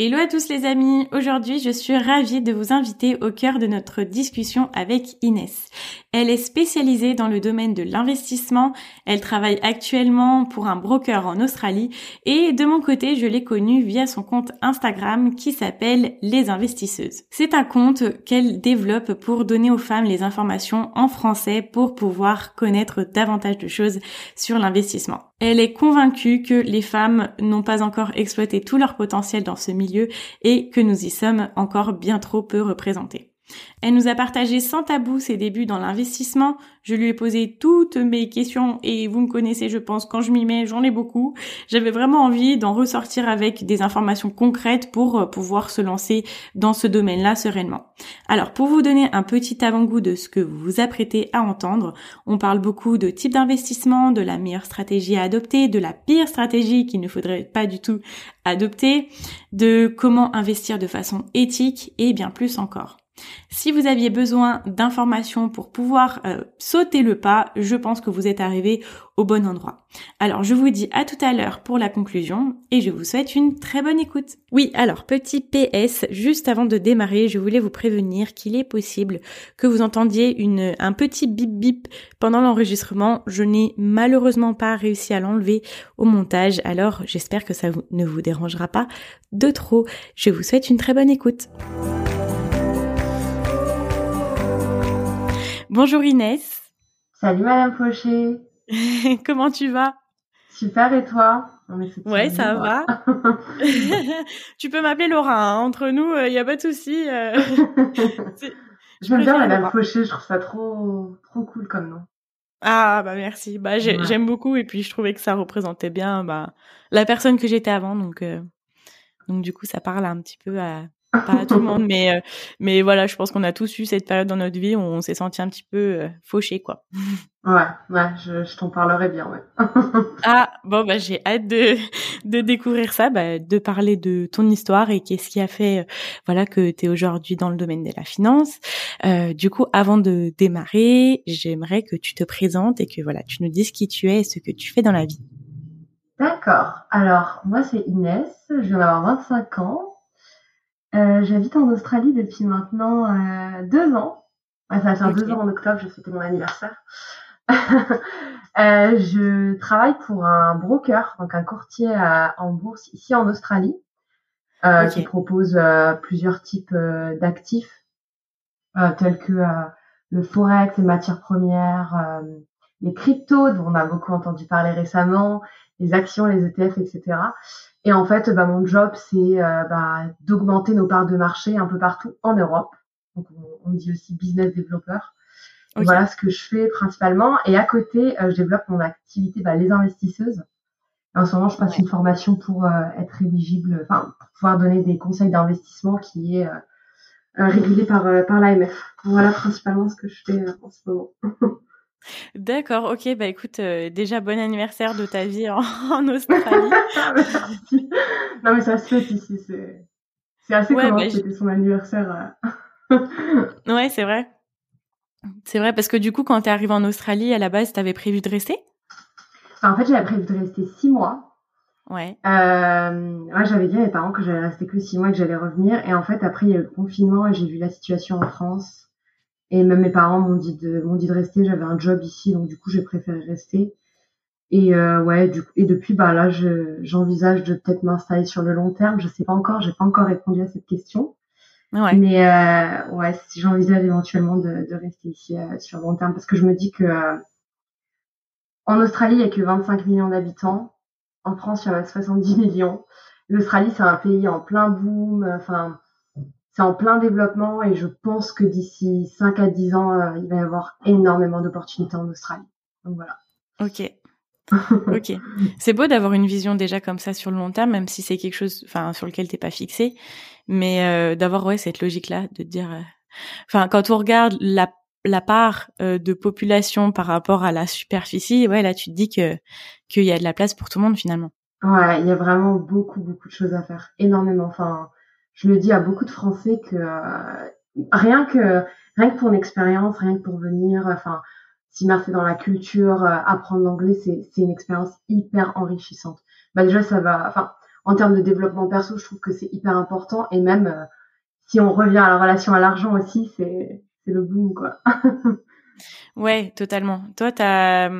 Hello à tous les amis, aujourd'hui je suis ravie de vous inviter au cœur de notre discussion avec Inès. Elle est spécialisée dans le domaine de l'investissement, elle travaille actuellement pour un broker en Australie et de mon côté je l'ai connue via son compte Instagram qui s'appelle Les Investisseuses. C'est un compte qu'elle développe pour donner aux femmes les informations en français pour pouvoir connaître davantage de choses sur l'investissement. Elle est convaincue que les femmes n'ont pas encore exploité tout leur potentiel dans ce milieu et que nous y sommes encore bien trop peu représentés. Elle nous a partagé sans tabou ses débuts dans l'investissement. Je lui ai posé toutes mes questions et vous me connaissez, je pense, quand je m'y mets, j'en ai beaucoup. J'avais vraiment envie d'en ressortir avec des informations concrètes pour euh, pouvoir se lancer dans ce domaine-là sereinement. Alors, pour vous donner un petit avant-goût de ce que vous vous apprêtez à entendre, on parle beaucoup de type d'investissement, de la meilleure stratégie à adopter, de la pire stratégie qu'il ne faudrait pas du tout adopter, de comment investir de façon éthique et bien plus encore. Si vous aviez besoin d'informations pour pouvoir euh, sauter le pas, je pense que vous êtes arrivé au bon endroit. Alors je vous dis à tout à l'heure pour la conclusion et je vous souhaite une très bonne écoute. Oui, alors petit PS, juste avant de démarrer, je voulais vous prévenir qu'il est possible que vous entendiez un petit bip bip pendant l'enregistrement. Je n'ai malheureusement pas réussi à l'enlever au montage, alors j'espère que ça ne vous dérangera pas de trop. Je vous souhaite une très bonne écoute. Bonjour Inès. Salut Madame Fauché. Comment tu vas? Super et toi? Ouais, ça va. tu peux m'appeler Laura. Hein. Entre nous, il euh, n'y a pas de souci. Euh. J'aime bien Madame Fauché. Je trouve ça trop, trop cool comme nom. Ah bah merci. Bah j'aime beaucoup et puis je trouvais que ça représentait bien bah la personne que j'étais avant donc euh, donc du coup ça parle un petit peu à pas tout le monde, mais euh, mais voilà, je pense qu'on a tous eu cette période dans notre vie où on s'est senti un petit peu euh, fauché, quoi. Ouais, ouais, je, je t'en parlerai bien, ouais. ah bon, bah j'ai hâte de de découvrir ça, bah, de parler de ton histoire et qu'est-ce qui a fait, euh, voilà, que tu es aujourd'hui dans le domaine de la finance. du coup, avant de démarrer, j'aimerais que tu te présentes et que voilà, tu nous dises qui tu es et ce que tu fais dans la vie. D'accord. Alors, moi c'est Inès, je viens d'avoir 25 ans. Euh, j'habite en Australie depuis maintenant euh, deux ans. ça va faire deux ans en octobre, je c'était mon anniversaire. euh, je travaille pour un broker, donc un courtier en bourse ici en Australie, euh, qui propose euh, plusieurs types d'actifs, tels que le forex, les matières premières, les cryptos, dont on a beaucoup entendu parler récemment, les actions, les ETF, etc. Et en fait, bah, mon job, c'est euh, bah, d'augmenter nos parts de marché un peu partout en Europe. Donc, on, dit aussi business développeur. Voilà ce que je fais principalement. Et à côté, euh, je développe mon activité bah, les investisseuses. en ce moment, je passe une formation pour euh, être éligible, enfin, pour pouvoir donner des conseils d'investissement qui est régulé par, par l'AMF. Voilà principalement ce que je fais en ce moment. D'accord, ok, bah écoute, euh, déjà bon anniversaire de ta vie en, Australie. non mais ça se fait ici, c'est, assez ouais, comment bah, c'était son anniversaire. Euh. ouais, c'est vrai. C'est vrai, parce que du coup, quand t'es arrivé en Australie, à la base, t'avais prévu de rester? Enfin, en fait, j'avais prévu de rester six mois. Ouais. Euh, ouais, j'avais dit à mes parents que j'allais rester que six mois et que j'allais revenir. Et en fait, après, il y a eu le confinement et j'ai vu la situation en France. Et même mes parents m'ont dit de, m'ont dit de rester. J'avais un job ici, donc du coup, j'ai préféré rester. Et euh, ouais, du coup, et depuis, bah là, je, j'envisage de peut-être m'installer sur le long terme. Je sais pas encore, j'ai pas encore répondu à cette question. Ouais. Mais euh, ouais, si j'envisage éventuellement de, de rester ici euh, sur le long terme, parce que je me dis que euh, en Australie, il y a que 25 millions d'habitants. En France, il y en a 70 millions. L'Australie, c'est un pays en plein boom. Enfin, c'est en plein développement et je pense que d'ici 5 à 10 ans, euh, il va y avoir énormément d'opportunités en Australie. Donc voilà. Ok. ok. C'est beau d'avoir une vision déjà comme ça sur le long terme, même si c'est quelque chose, enfin, sur lequel t'es pas fixé, mais euh, d'avoir ouais cette logique-là, de dire, euh, enfin, quand on regarde la la part de population par rapport à la superficie, ouais, là tu te dis que qu'il y a de la place pour tout le monde finalement. Ouais, il y a vraiment beaucoup beaucoup de choses à faire, énormément. Enfin, je le dis à beaucoup de Français que rien que rien que pour une expérience, rien que pour venir, enfin s'immerser dans la culture, euh, apprendre l'anglais, c'est, c'est une expérience hyper enrichissante. Bah déjà, ça va, enfin, en termes de développement perso, je trouve que c'est hyper important. Et même euh, si on revient à la relation à l'argent aussi, c'est, c'est le boom, quoi. ouais, totalement. Toi, t'as,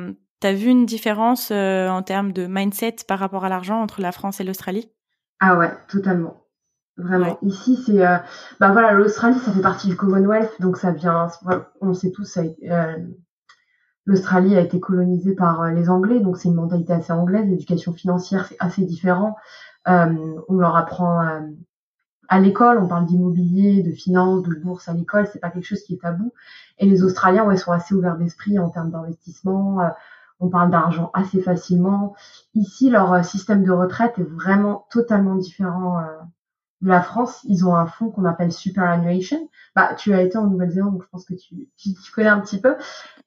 t'as vu une différence euh, en termes de mindset par rapport à l'argent entre la France et l'Australie? Ah ouais, totalement. Vraiment. Ici, c'est, bah voilà, l'Australie, ça fait partie du Commonwealth, donc ça vient, on sait tous, ça, L'Australie a été colonisée par euh, les Anglais, donc c'est une mentalité assez anglaise. L'éducation financière, c'est assez différent. Euh, on leur apprend euh, à l'école, on parle d'immobilier, de finance, de bourse à l'école, c'est pas quelque chose qui est tabou. Et les Australiens, ouais, sont assez ouverts d'esprit en termes d'investissement. on parle d'argent assez facilement. Ici, leur système de retraite est vraiment totalement différent la France, ils ont un fonds qu'on appelle Superannuation. Bah, tu as été en Nouvelle-Zélande, donc je pense que tu, tu, connais un petit peu.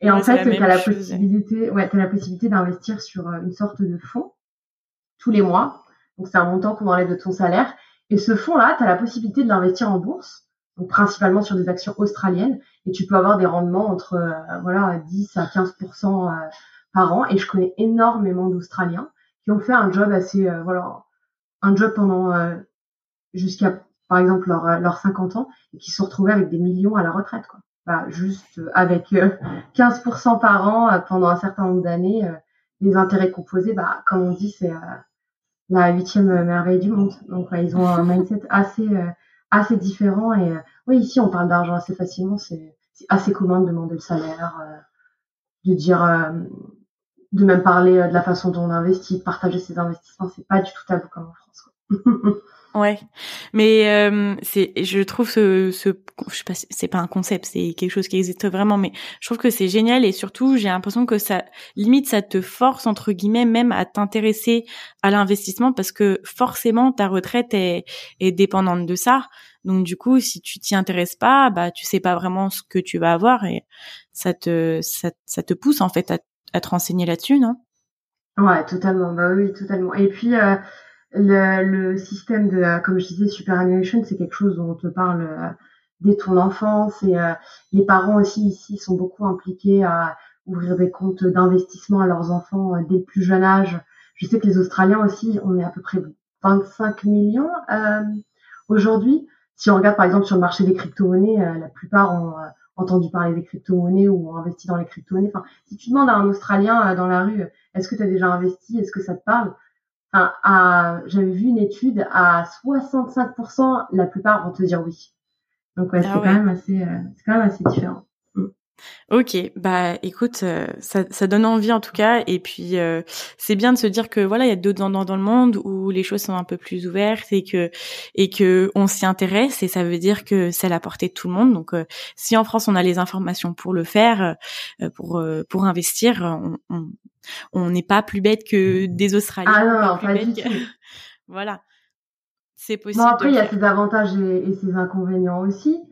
Et en fait, tu as la possibilité, ouais, as la possibilité d'investir sur euh, une sorte de fonds tous les mois. Donc c'est un montant qu'on enlève de ton salaire. Et ce fonds-là, tu as la possibilité de l'investir en bourse, donc principalement sur des actions australiennes. Et tu peux avoir des rendements entre euh, voilà 10 à 15% euh, par an. Et je connais énormément d'Australiens qui ont fait un job assez voilà un job pendant jusqu'à par exemple leurs leur 50 ans et qui se sont retrouvés avec des millions à la retraite quoi. Bah, juste avec 15% euh, par an euh, pendant un certain nombre d'années, euh, les intérêts composés, bah, comme on dit, c'est la huitième merveille du monde. Donc ils ont un mindset assez assez différent et oui ici on parle d'argent assez facilement, c'est assez commun de demander le salaire, de dire de même parler de la façon dont on investit, de partager ses investissements, c'est pas du tout tabou comme en France. Quoi. Ouais, mais euh, c'est, je trouve ce, ce, je sais pas, c'est pas un concept, c'est quelque chose qui existe vraiment, mais je trouve que c'est génial et surtout j'ai l'impression que ça, limite, ça te force entre guillemets même à t'intéresser à l'investissement parce que forcément ta retraite est, est dépendante de ça. Donc du coup, si tu t'y intéresses pas, bah tu sais pas vraiment ce que tu vas avoir et ça te, ça, ça te pousse en fait à, à te renseigner là-dessus, non? Ouais, totalement. Bah oui, totalement. Et puis. Euh le, le, système de, euh, comme je disais, superannuation, c'est quelque chose dont on te parle euh, dès ton enfance et euh, les parents aussi ici sont beaucoup impliqués à ouvrir des comptes d'investissement à leurs enfants dès le plus jeune âge. Je sais que les Australiens aussi, on est à peu près 25 millions aujourd'hui. Si on regarde par exemple sur le marché des crypto-monnaies, la plupart ont entendu parler des crypto-monnaies ou ont investi dans les crypto-monnaies. Enfin, si tu demandes à un Australien dans la rue, est-ce que tu as déjà investi, est-ce que ça te parle? J'avais vu une étude à 65%, la plupart vont te dire oui. Donc ouais, ah c'est quand même assez, euh, c'est quand même assez différent. Ok, bah écoute, euh, ça, ça, donne envie en tout cas, et puis euh, c'est bien de se dire que voilà, il y a d'autres endroits dans le monde où les choses sont un peu plus ouvertes et que et que on s'y intéresse, et ça veut dire que c'est à la portée de tout le monde. Donc si en France on a les informations pour le faire, pour pour investir, on, on, on n'est pas plus bête que des Australiens. Ah non, pas, plus voilà. C'est possible. Bon, après, il y a ses avantages et, ses inconvénients aussi.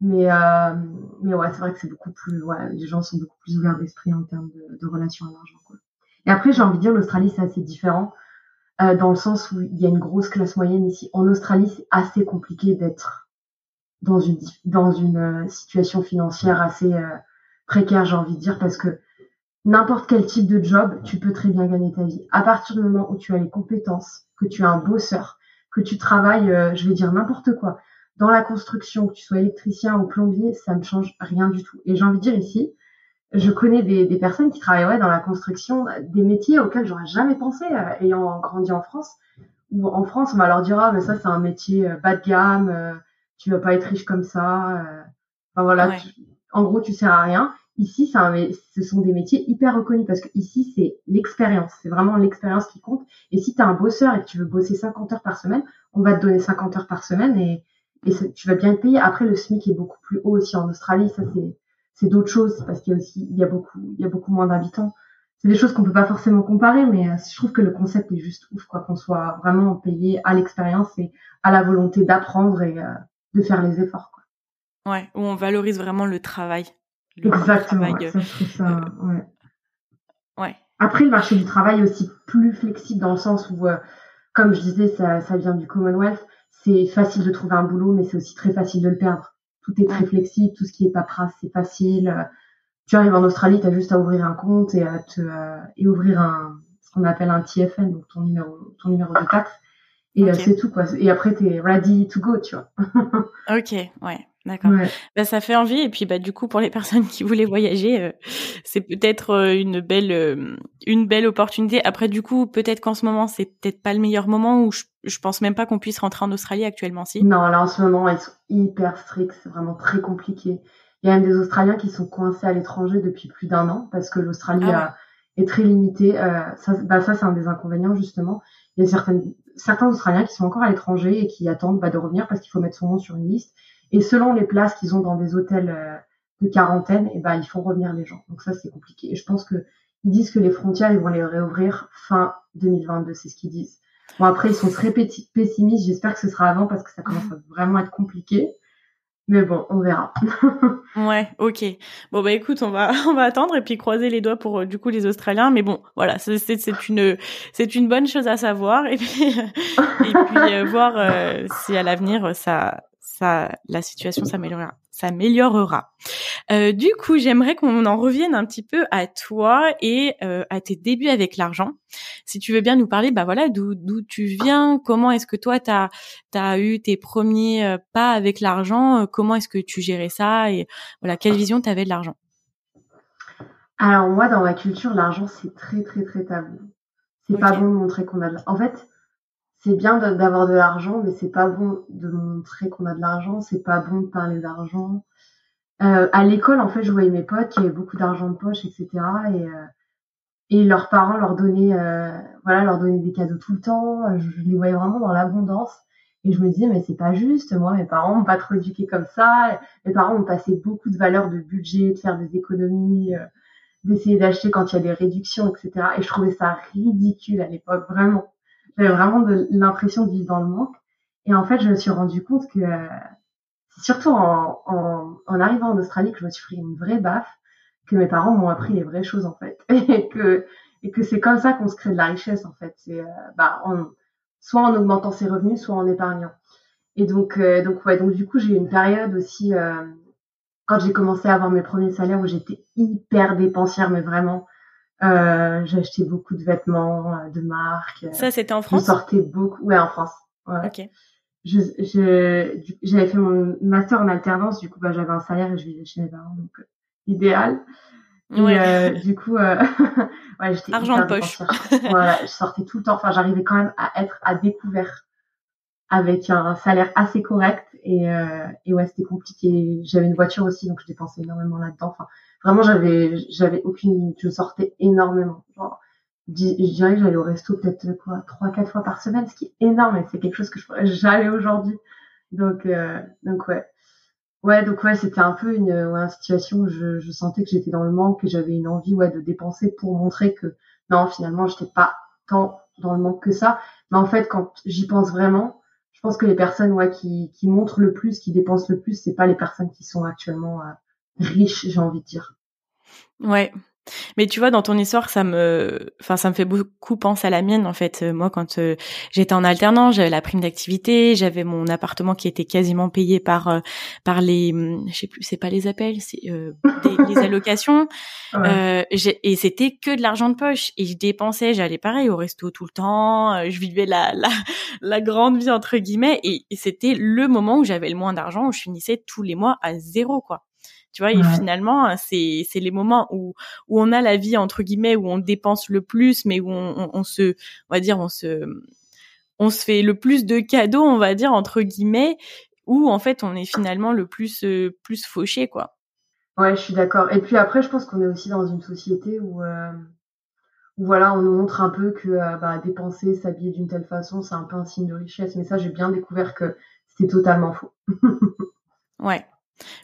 Mais, euh, mais ouais, c'est vrai que c'est beaucoup plus, ouais, les gens sont beaucoup plus ouverts d'esprit en termes de, de relation à l'argent, quoi. Et après, j'ai envie de dire, l'Australie, c'est assez différent, euh, dans le sens où il y a une grosse classe moyenne ici. En Australie, c'est assez compliqué d'être dans une, dans une euh, situation financière assez précaire, j'ai envie de dire, parce que n'importe quel type de job, tu peux très bien gagner ta vie. À partir du moment où tu as les compétences, que tu es un bosseur, que tu travailles, je vais dire n'importe quoi, dans la construction, que tu sois électricien ou plombier, ça ne change rien du tout. Et j'ai envie de dire ici, je connais des, des personnes qui travaillent ouais, dans la construction, des métiers auxquels j'aurais jamais pensé, euh, ayant grandi en France. Ou en France, on va leur dire ah mais ça c'est un métier euh, bas de gamme, euh, tu vas pas être riche comme ça. Enfin voilà, en gros tu sers à rien. Ici, un, ce sont des métiers hyper reconnus parce que ici c'est l'expérience, c'est vraiment l'expérience qui compte. Et si tu as un bosseur et que tu veux bosser 50 heures par semaine, on va te donner 50 heures par semaine et, et tu vas bien te payer. Après le SMIC est beaucoup plus haut aussi en Australie, ça c'est c'est d'autres choses parce qu'il y a aussi il y a beaucoup il y a beaucoup moins d'habitants. C'est des choses qu'on peut pas forcément comparer, mais euh, je trouve que le concept est juste ouf quoi, qu'on soit vraiment payé à l'expérience et à la volonté d'apprendre et euh, de faire les efforts quoi. Ouais, où on valorise vraiment le travail. Exactement. ça, ça, ouais. ouais. Après, le marché du travail est aussi plus flexible dans le sens où, comme je disais, ça, ça vient du Commonwealth. C'est facile de trouver un boulot, mais c'est aussi très facile de le perdre tout est très flexible, tout ce qui est paperasse, c'est facile. Tu arrives en Australie, tu as juste à ouvrir un compte et à te euh, et ouvrir un ce qu'on appelle un TFN, donc ton numéro ton numéro de taxe. Et euh, c'est tout quoi. Et après tu es ready to go, tu vois. OK, ouais. D'accord. Bah, ça fait envie et puis bah du coup pour les personnes qui voulaient voyager, euh, c'est peut-être euh, une belle euh, une belle opportunité. Après du coup peut-être qu'en ce moment c'est peut-être pas le meilleur moment où je, je pense même pas qu'on puisse rentrer en Australie actuellement si? Non là en ce moment ils sont hyper stricts, c'est vraiment très compliqué. Il y a même des Australiens qui sont coincés à l'étranger depuis plus d'un an parce que l'Australie ah est très limitée. ça bah ça c'est un des inconvénients justement. Il y a certaines certains Australiens qui sont encore à l'étranger et qui attendent bah, de revenir parce qu'il faut mettre son nom sur une liste et selon les places qu'ils ont dans des hôtels euh, de quarantaine, et eh ben, ils font revenir les gens. Donc ça, c'est compliqué. Et je pense que ils disent que les frontières, ils vont les réouvrir fin 2022, c'est ce qu'ils disent. Bon, après, ils sont très pessimistes. J'espère que ce sera avant parce que ça commence à vraiment être compliqué. Mais bon, on verra. ouais, ok. Bon bah écoute, on va on va attendre et puis croiser les doigts pour euh, du coup les Australiens. Mais bon, voilà, c'est c'est une c'est une bonne chose à savoir et puis et puis euh, voir si à l'avenir ça ça, la situation s'améliorera. s'améliorera. Euh, du coup, j'aimerais qu'on en revienne un petit peu à toi et euh, à tes débuts avec l'argent. Si tu veux bien nous parler, bah voilà, d'où d'où tu viens, comment est-ce que toi t'as as eu tes premiers euh, pas avec l'argent, comment est-ce que tu gérais ça et voilà, quelle vision tu avais de l'argent? Alors moi, dans ma culture, l'argent c'est très très très tabou. C'est pas bon de montrer qu'on a. De... En fait, c'est bien d'avoir de l'argent, mais c'est pas bon de montrer qu'on a de l'argent, c'est pas bon de parler d'argent. Euh, à l'école, en fait, je voyais mes potes qui avaient beaucoup d'argent de poche, etc. Et, euh, et leurs parents leur donnaient, euh, voilà, leur donnaient des cadeaux tout le temps. Je, les voyais vraiment dans l'abondance. Et je me disais, mais c'est pas juste. Moi, mes parents m'ont pas trop éduqué comme ça. Mes parents ont passé beaucoup de valeurs de budget, de faire des économies, euh, d'essayer d'acheter quand il y a des réductions, etc. Et je trouvais ça ridicule à l'époque, vraiment. J'avais vraiment l'impression de vivre dans le manque. Et en fait, je me suis rendu compte que c'est surtout en, en, en, arrivant en Australie que je me suis pris une vraie baffe, que mes parents m'ont appris les vraies choses en fait, et que et que c'est comme ça qu'on se crée de la richesse en fait. C'est euh, bah en, soit en augmentant ses revenus, soit en épargnant. Et donc euh, donc ouais donc du coup j'ai eu une période aussi euh, quand j'ai commencé à avoir mes premiers salaires où j'étais hyper dépensière mais vraiment euh, j'ai acheté beaucoup de vêtements euh, de marque. Ça, c'était en France? Je sortais beaucoup, ouais, en France. Ouais. Ok. Je, je, j'avais fait mon master en alternance, du coup, bah, j'avais un salaire et je vivais chez mes parents, donc euh, idéal. Et ouais. euh, du coup, euh, ouais, j'étais argent de poche. voilà, je sortais tout le temps. Enfin, j'arrivais quand même à être à découvert avec un salaire assez correct et, euh, et ouais, c'était compliqué. J'avais une voiture aussi, donc je dépensais énormément là-dedans. Enfin, Vraiment, j'avais, j'avais aucune. Je sortais énormément. Genre, je dirais que j'allais au resto peut-être quoi, trois, quatre fois par semaine, ce qui est énorme et c'est quelque chose que je pourrais jamais aujourd'hui. Donc, euh, donc ouais. Ouais, donc ouais, c'était un peu une, ouais, une situation où je, je sentais que j'étais dans le manque, que j'avais une envie ouais de dépenser pour montrer que non, finalement, j'étais pas tant dans le manque que ça. Mais en fait, quand j'y pense vraiment, je pense que les personnes ouais qui, qui montrent le plus, qui dépensent le plus, c'est pas les personnes qui sont actuellement euh, riche, j'ai envie de dire. Ouais, Mais tu vois, dans ton histoire, ça me, enfin, ça me fait beaucoup penser à la mienne. En fait, euh, moi, quand euh, j'étais en alternance, j'avais la prime d'activité, j'avais mon appartement qui était quasiment payé par euh, par les, hum, je sais plus, c'est pas les appels, c'est les allocations. et c'était que de l'argent de poche. Et je dépensais, j'allais pareil au resto tout le temps. je vivais la la, la grande vie entre guillemets. Et, et c'était le moment où j'avais le moins d'argent, où je finissais tous les mois à zéro, quoi. Tu vois, et finalement, c'est c'est les moments où où on a la vie entre guillemets où on dépense le plus, mais où on, on, se, on va dire, on se on se fait le plus de cadeaux, on va dire entre guillemets, où en fait on est finalement le plus euh, plus fauché, quoi. Ouais, je suis d'accord. Et puis après, je pense qu'on est aussi dans une société où euh, où voilà, on nous montre un peu que euh, bah, dépenser, s'habiller d'une telle façon, c'est un peu un signe de richesse. Mais ça, j'ai bien découvert que c'est totalement faux. ouais.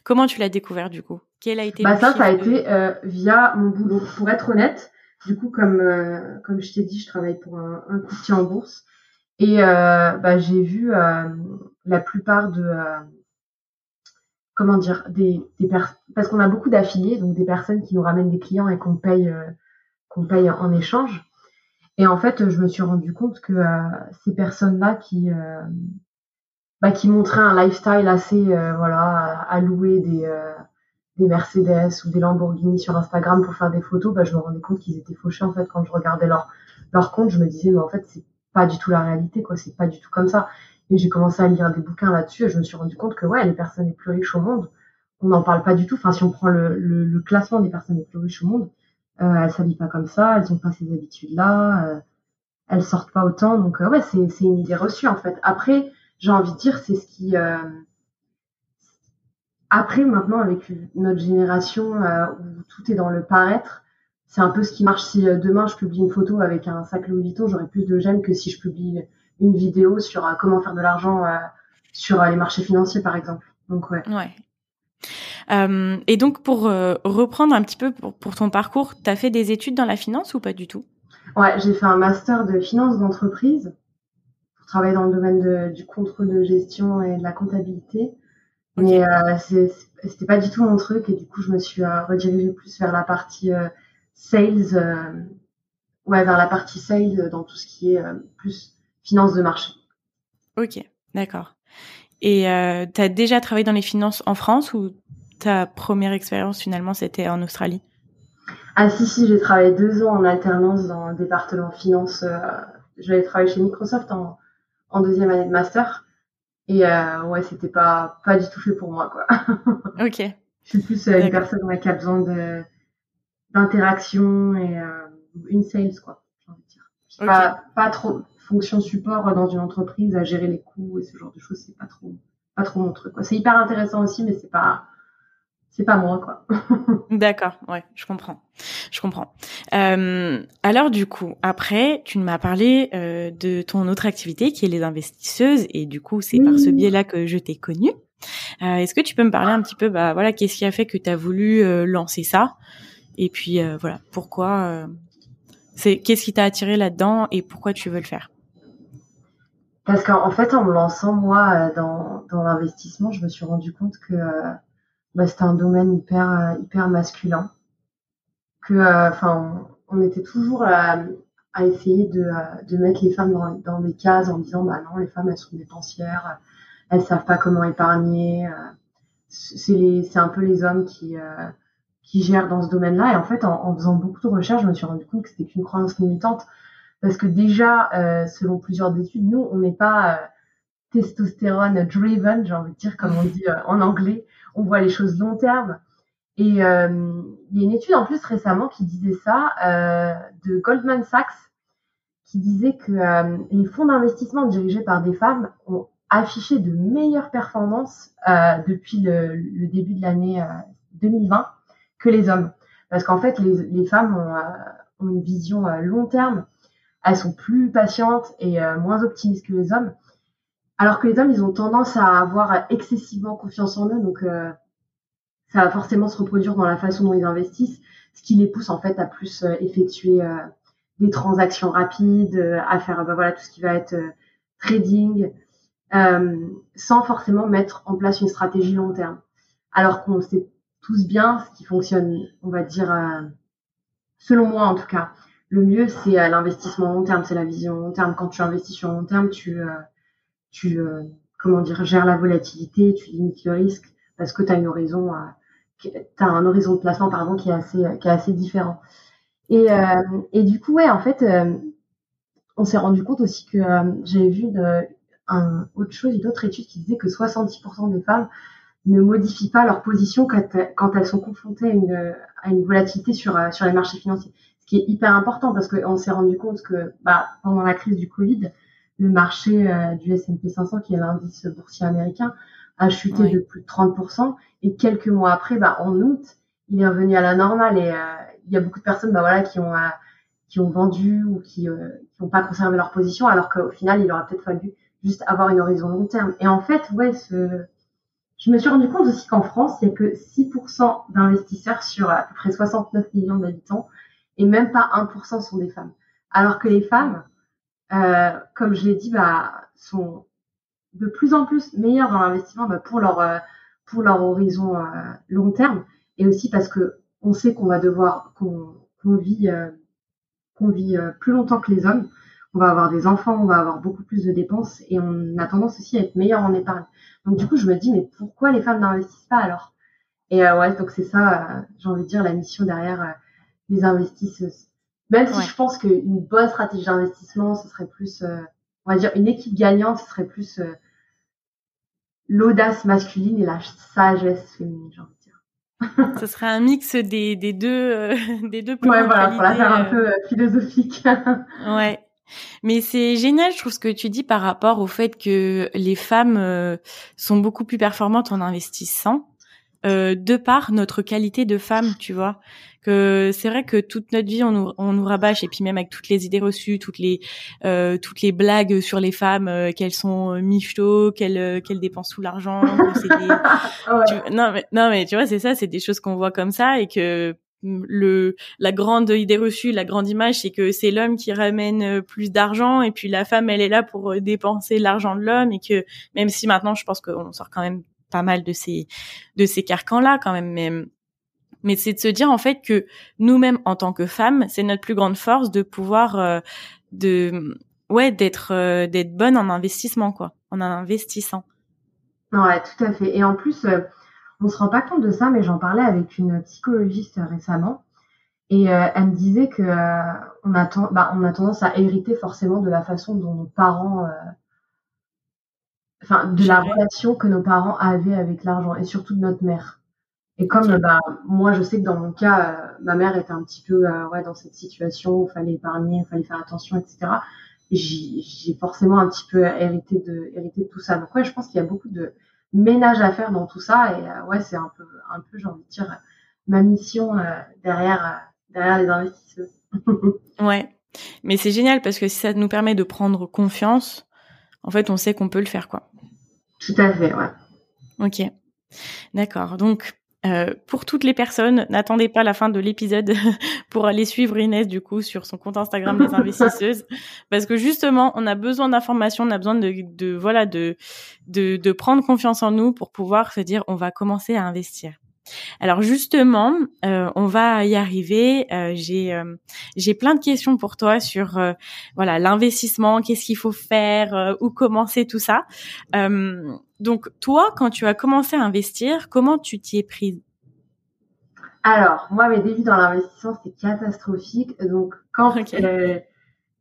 Comment tu l'as découvert du coup? Quel a été bah ça, ça a été euh, via mon boulot. Pour être honnête, du coup, comme euh, comme je t'ai dit, je travaille pour un, un courtier en bourse et euh, bah, j'ai vu la plupart de comment dire des, des parce qu'on a beaucoup d'affiliés, donc des personnes qui nous ramènent des clients et qu'on paye qu'on paye en échange. Et en fait, je me suis rendu compte que ces personnes-là qui bah, qui montrait un lifestyle assez euh, voilà à, louer des euh, des Mercedes ou des Lamborghini sur Instagram pour faire des photos, bah, je me rendais compte qu'ils étaient fauchés en fait quand je regardais leur leur compte, je me disais mais en fait c'est pas du tout la réalité quoi, c'est pas du tout comme ça. Et j'ai commencé à lire des bouquins là-dessus et je me suis rendu compte que ouais les personnes les plus riches au monde, on n'en parle pas du tout. Enfin si on prend le, le, le, classement des personnes les plus riches au monde, euh, elles s'habillent pas comme ça, elles ont pas ces habitudes là, euh, elles sortent pas autant donc ouais c'est c'est une idée reçue en fait. Après j'ai envie de dire, c'est ce qui... Euh... Après, maintenant, avec notre génération euh, où tout est dans le paraître, c'est un peu ce qui marche. Si euh, demain, je publie une photo avec un sac Louis Vuitton, j'aurai plus de j'aime que si je publie une vidéo sur euh, comment faire de l'argent sur les marchés financiers, par exemple. Donc, ouais. Ouais. Euh, et donc, pour reprendre un petit peu pour, pour ton parcours, tu as fait des études dans la finance ou pas du tout? Ouais, j'ai fait un master de finance d'entreprise travaille dans le domaine de, du contrôle de gestion et de la comptabilité. Mais euh, c'était pas du tout mon truc et du coup je me suis euh, redirigée plus vers la partie euh, sales, euh, ouais vers la partie sales dans tout ce qui est plus finance de marché. Ok, d'accord. Et tu as déjà travaillé dans les finances en France ou ta première expérience finalement c'était en Australie? Ah si si, j'ai travaillé deux ans en alternance dans le département finance. J'avais travaillé chez Microsoft en en deuxième année de master. Et euh, ouais, c'était pas pas du tout fait pour moi, quoi. ok. Je suis plus euh, une personne qui a besoin de d'interaction et euh, une sales, quoi. J'ai envie de dire. Pas, pas trop fonction support dans une entreprise à gérer les coûts et ce genre de choses, c'est pas trop pas trop mon truc. C'est hyper intéressant aussi, mais c'est pas c'est pas moi quoi. D'accord, ouais, je comprends, je comprends. Euh, alors du coup, après, tu m'as parlé euh, de ton autre activité qui est les investisseuses et du coup, c'est par ce biais-là que je t'ai connue. Euh, Est-ce que tu peux me parler un petit peu, bah voilà, qu'est-ce qui a fait que tu as voulu lancer ça? Et puis voilà, pourquoi c'est qu'est-ce qui t'a attiré là-dedans et pourquoi tu veux le faire? Parce qu'en fait, en me lançant moi dans dans l'investissement, je me suis rendu compte que bah, c'était un domaine hyper euh, hyper masculin que euh, enfin on, était toujours à, à essayer de, euh, de, mettre les femmes dans, des cases en disant bah non les femmes elles sont dépensières elles savent pas comment épargner c'est un peu les hommes qui qui gèrent dans ce domaine-là. Et en fait en, en, faisant beaucoup de recherches je me suis rendu compte que c'était qu'une croyance limitante parce que déjà selon plusieurs études nous on n'est pas testostérone driven j'ai envie de dire comme on dit en anglais on voit les choses long terme. Et euh, il y a une étude en plus récemment qui disait ça, euh, de Goldman Sachs, qui disait que euh, les fonds d'investissement dirigés par des femmes ont affiché de meilleures performances depuis le, début de l'année 2020 que les hommes. Parce qu'en fait, les, femmes ont, ont, une vision long terme, elles sont plus patientes et moins optimistes que les hommes. Alors que les hommes, ils ont tendance à avoir excessivement confiance en eux, donc euh, ça va forcément se reproduire dans la façon dont ils investissent, ce qui les pousse en fait à plus euh, effectuer euh, des transactions rapides, à faire bah, voilà tout ce qui va être trading, sans forcément mettre en place une stratégie long terme. Alors qu'on sait tous bien ce qui fonctionne, on va dire selon moi en tout cas, le mieux c'est l'investissement long terme, c'est la vision long terme. Quand tu investis sur long terme, tu, tu comment dire, gères la volatilité, tu limites le risque parce que tu as horizon, as un horizon de placement pardon qui est assez, différent. Et, du coup, ouais, en fait, on s'est rendu compte aussi que j'avais vu un, autre chose, une autre étude qui disait que 70% des femmes ne modifient pas leur position quand, elles sont confrontées à une, volatilité sur, euh, sur les marchés financiers. Ce qui est hyper important parce qu'on s'est rendu compte que bah, pendant la crise du Covid, le marché euh, du S&P 500, qui est l'indice boursier américain, a chuté de plus de 30%. Et quelques mois après, bah, en août, il est revenu à la normale. Et euh, il y a beaucoup de personnes bah, voilà, qui, ont, qui ont vendu ou qui n'ont pas conservé leur position, alors qu'au final, il aurait peut-être fallu juste avoir une horizon long terme. Et en fait, ouais, ce... je me suis rendu compte aussi qu'en France, il n'y a que 6% d'investisseurs sur à peu près 69 millions d'habitants et même pas 1% sont des femmes. Alors que les femmes, euh, comme je l'ai dit, bah, sont de plus en plus meilleures dans l'investissement bah, pour leur euh, pour leur horizon euh, long terme et aussi parce que on sait qu'on va devoir qu'on qu'on vit euh, qu'on vit plus longtemps que les hommes on va avoir des enfants, on va avoir beaucoup plus de dépenses et on a tendance aussi à être meilleur en épargne. Donc du coup, je me dis, mais pourquoi les femmes n'investissent pas alors? Et euh, ouais, donc c'est ça, euh, j'ai envie de dire, la mission derrière euh, les investisseuses. Même si je pense qu'une bonne stratégie d'investissement, ce serait plus, on va dire, une équipe gagnante, ce serait plus l'audace masculine et la sagesse féminine, j'ai envie de dire. ce serait un mix des, des deux, des deux. Ouais, voilà, pour la faire un peu philosophique. ouais. Mais c'est génial, je trouve ce que tu dis par rapport au fait que les femmes euh, sont beaucoup plus performantes en investissant, euh, de par notre qualité de femme, tu vois. Que c'est vrai que toute notre vie on nous, on nous rabâche et puis même avec toutes les idées reçues, toutes les euh, toutes les blagues sur les femmes, euh, qu'elles sont michto, qu'elles qu'elles dépensent tout l'argent. Non mais non mais tu vois c'est ça, c'est des choses qu'on voit comme ça et que le la grande idée reçue, la grande image, c'est que c'est l'homme qui ramène euh, plus d'argent et puis la femme, elle est là pour euh, dépenser l'argent de l'homme et que même si maintenant, je pense qu'on sort quand même pas mal de ces de ces carcans là quand même, mais mais c'est de se dire en fait que nous-mêmes en tant que femmes, c'est notre plus grande force de pouvoir euh, de ouais d'être d'être bonne en investissement quoi, en investissant. Ouais, tout à fait. Et en plus on se rend pas compte de ça, mais j'en parlais avec une psychologiste récemment. Et euh, elle me disait que euh, on, a bah, on a tendance à hériter forcément de la façon dont nos parents, euh, enfin de la relation que nos parents avaient avec l'argent et surtout de notre mère. Et comme bah, moi je sais que dans mon cas, ma mère était un petit peu ouais, dans cette situation où il fallait épargner, il fallait faire attention, etc. J'ai forcément un petit peu hérité de, hérité de tout ça. Donc ouais, je pense qu'il y a beaucoup de, ménage à faire dans tout ça. Et euh, ouais, c'est un peu, un peu, j'ai envie de dire, ma mission euh, derrière, euh, derrière les investisseurs. ouais. Mais c'est génial parce que si ça nous permet de prendre confiance, en fait, on sait qu'on peut le faire, quoi. Tout à fait, ouais. Ok. D'accord. Donc, euh, pour toutes les personnes, n'attendez pas la fin de l'épisode pour aller suivre Inès du coup sur son compte Instagram des investisseuses, parce que justement, on a besoin d'informations, on a besoin de, de voilà de, de, de prendre confiance en nous pour pouvoir se dire on va commencer à investir. Alors justement, euh, on va y arriver. Euh, j'ai euh, j'ai plein de questions pour toi sur voilà l'investissement, qu'est-ce qu'il faut faire, où commencer tout ça. Donc toi, quand tu as commencé à investir, comment tu t'y es prise? Alors moi, mes débuts dans l'investissement c'était catastrophique. Donc quand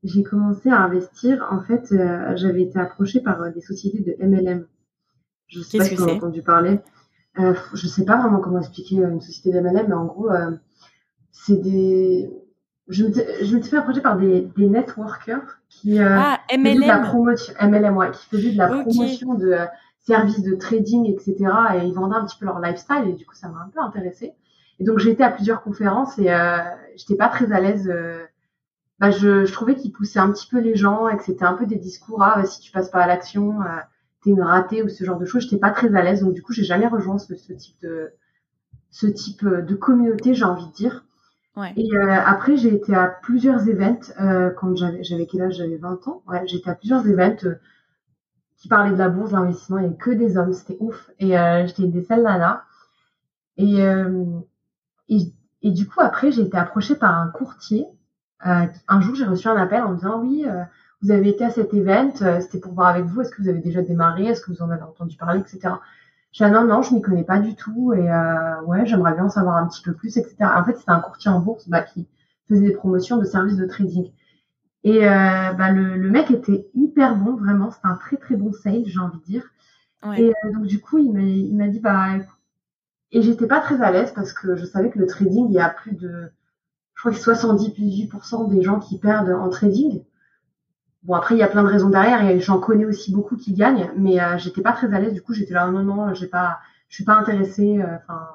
j'ai commencé à investir, en fait, j'avais été approchée par des sociétés de MLM. Je sais pas si tu as entendu parler. Euh, je sais pas vraiment comment expliquer euh, une société d'MLM, mais en gros, euh, c'est des. Je me je fait approcher par des, des networkers qui euh, ah, MLM. de la promotion, MLM, ouais, qui faisaient de la promotion de euh, services de trading, etc. Et ils vendaient un petit peu leur lifestyle, et du coup, ça m'a un peu intéressée. Et donc, j'ai été à plusieurs conférences et euh, j'étais pas très à l'aise. bah, je, je trouvais qu'ils poussaient un petit peu les gens et que c'était un peu des discours ah si tu passes pas à l'action une ratée ou ce genre de choses, j'étais pas très à l'aise. Donc du coup, j'ai jamais rejoint ce, type de ce type de communauté, j'ai envie de dire. Ouais. Et euh, après, j'ai été à plusieurs events euh, quand j'avais j'avais quel âge? J'avais 20 ans. Ouais, j'étais à plusieurs events euh, qui parlaient de la bourse d'investissement. Il n'y avait que des hommes, c'était ouf. Et j'étais des seules nanas. Et, et, Et du coup, après, j'ai été approchée par un courtier. Euh, un jour, j'ai reçu un appel en me disant oui, euh, vous avez été à cet event, euh, c'était pour voir avec vous, est-ce que vous avez déjà démarré, est-ce que vous en avez entendu parler, etc. J'ai dit non, non, je m'y connais pas du tout et ouais, j'aimerais bien en savoir un petit peu plus, etc. En fait, c'était un courtier en bourse bah, qui faisait des promotions de services de trading. Et bah, le, le, mec était hyper bon, vraiment, c'était un très très bon sale, j'ai envie de dire. Et donc du coup, il m'a dit bah et j'étais pas très à l'aise parce que je savais que le trading, il y a plus de, je crois que 78% des gens qui perdent en trading. Bon, après, il y a plein de raisons derrière et j'en connais aussi beaucoup qui gagnent, mais euh, j'étais pas très à l'aise. Du coup, j'étais là, non, non, j'ai pas, je suis pas intéressée. Euh, enfin,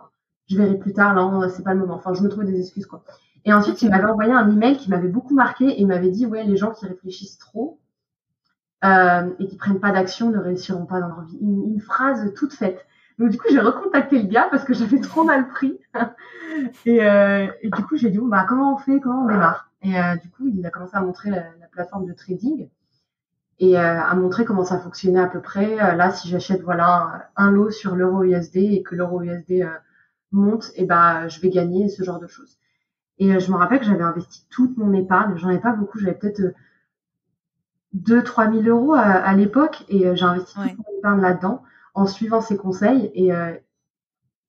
je verrai plus tard. Non, c'est pas le moment. Enfin, je me trouvais des excuses, quoi. Et ensuite, il m'avait envoyé un email qui m'avait beaucoup marqué et il m'avait dit, ouais, les gens qui réfléchissent trop euh, et qui prennent pas d'action ne réussiront pas dans leur vie. une phrase toute faite. Donc du coup, j'ai recontacté le gars parce que j'avais trop mal pris. et, euh, du coup, j'ai dit, bah, comment on fait, comment on démarre? Et euh, du coup, il a commencé à montrer la, la plateforme de trading et euh, à montrer comment ça fonctionnait à peu près. Euh, là, si j'achète voilà un, lot sur l'euro USD et que l'euro USD euh, monte, et bah, je vais gagner ce genre de choses. Et je me rappelle que j'avais investi toute mon épargne. J'en avais pas beaucoup. J'avais peut-être 2 3 000 euros à, à l'époque et j'ai investi toute mon épargne là-dedans en suivant ses conseils. Et euh,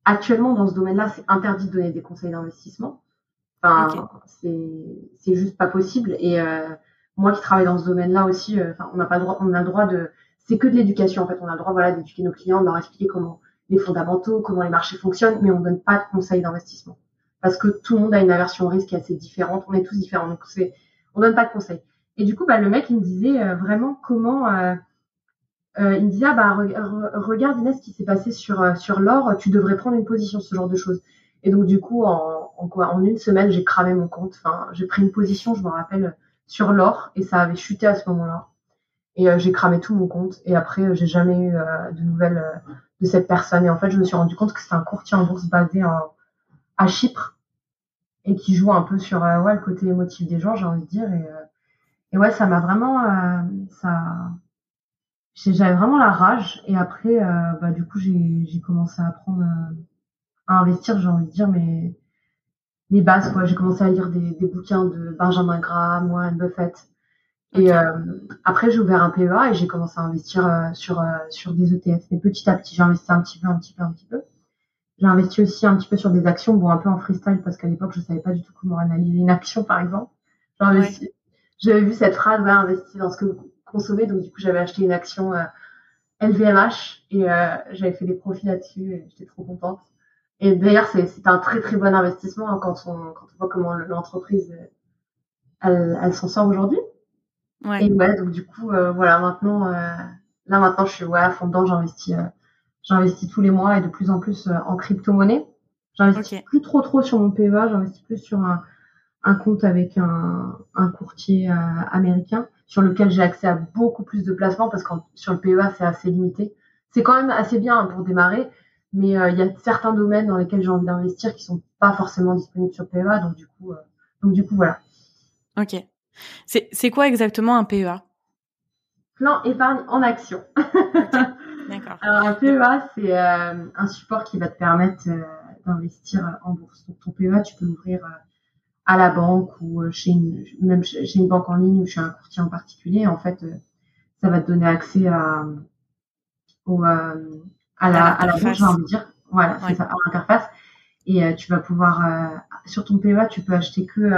actuellement, dans ce domaine-là, c'est interdit de donner des conseils d'investissement. Enfin, c'est juste pas possible. Et euh, moi qui travaille dans ce domaine-là aussi, euh, on n'a pas droit, on a le droit de, c'est que de l'éducation en fait. On a le droit, voilà, d'éduquer nos clients, de leur expliquer comment les fondamentaux, comment les marchés fonctionnent, mais on donne pas de conseils d'investissement parce que tout le monde a une aversion au risque assez différente. On est tous différents, donc c'est, on donne pas de conseils. Et du coup, bah, le mec, il me disait vraiment comment euh, il me disait ah bah regarde Inès ce qui s'est passé sur euh, sur l'or, tu devrais prendre une position, ce genre de choses. Et donc du coup en, en quoi en une semaine j'ai cramé mon compte. Enfin j'ai pris une position, je me rappelle sur l'or et ça avait chuté à ce moment-là. Et euh, j'ai cramé tout mon compte et après j'ai jamais eu de nouvelles de cette personne. Et en fait je me suis rendu compte que c'est un courtier en bourse basé en, à Chypre et qui joue un peu sur ouais le côté émotif des gens j'ai envie de dire. Et, et ouais ça m'a vraiment ça j'avais vraiment la rage. Et après euh, bah du coup j'ai j'ai commencé à apprendre euh, à investir j'ai envie de dire mais les bases quoi. J'ai commencé à lire des, des bouquins de Benjamin Graham Warren Buffett. Et euh, après j'ai ouvert un PEA et j'ai commencé à investir sur sur des ETF mais petit à petit j'ai investi un petit peu un petit peu un petit peu j'ai investi aussi un petit peu sur des actions bon un peu en freestyle parce qu'à l'époque je savais pas du tout comment analyser une action par exemple j'avais vu cette phrase ouais, investi dans ce que consommer. Donc, du coup, j'avais acheté une action LVMH euh, et euh, j'avais fait des profits là-dessus et j'étais trop contente. Et d'ailleurs, c'est un très très bon investissement hein, quand, on, quand on voit comment l'entreprise elle, elle s'en sort aujourd'hui. Ouais. Et ouais, donc du coup, euh, voilà, maintenant, là maintenant, je suis ouais, à fond dedans, j'investis, j'investis tous les mois et de plus en plus en crypto-monnaie. J'investis plus trop trop sur mon PEA, j'investis plus sur un, un compte avec un, un courtier américain sur lequel j'ai accès à beaucoup plus de placements parce que sur le PEA, c'est assez limité. C'est quand même assez bien pour démarrer, mais euh, il y a certains domaines dans lesquels j'ai envie d'investir qui sont pas forcément disponibles sur PEA, donc du coup, euh, donc du coup, voilà. Ok. C'est quoi exactement un PEA Plan épargne en action. D'accord. Alors un PEA, c'est euh, un support qui va te permettre d'investir en bourse. Donc ton PEA, tu peux l'ouvrir à la banque ou euh, chez une, même chez une banque en ligne ou chez un courtier en particulier, en fait, euh, ça va te donner accès à, au, euh, à la, à la banque, j'ai envie de dire. Voilà, c'est ça, à l'interface. Et tu vas pouvoir, sur ton PEA, tu peux acheter que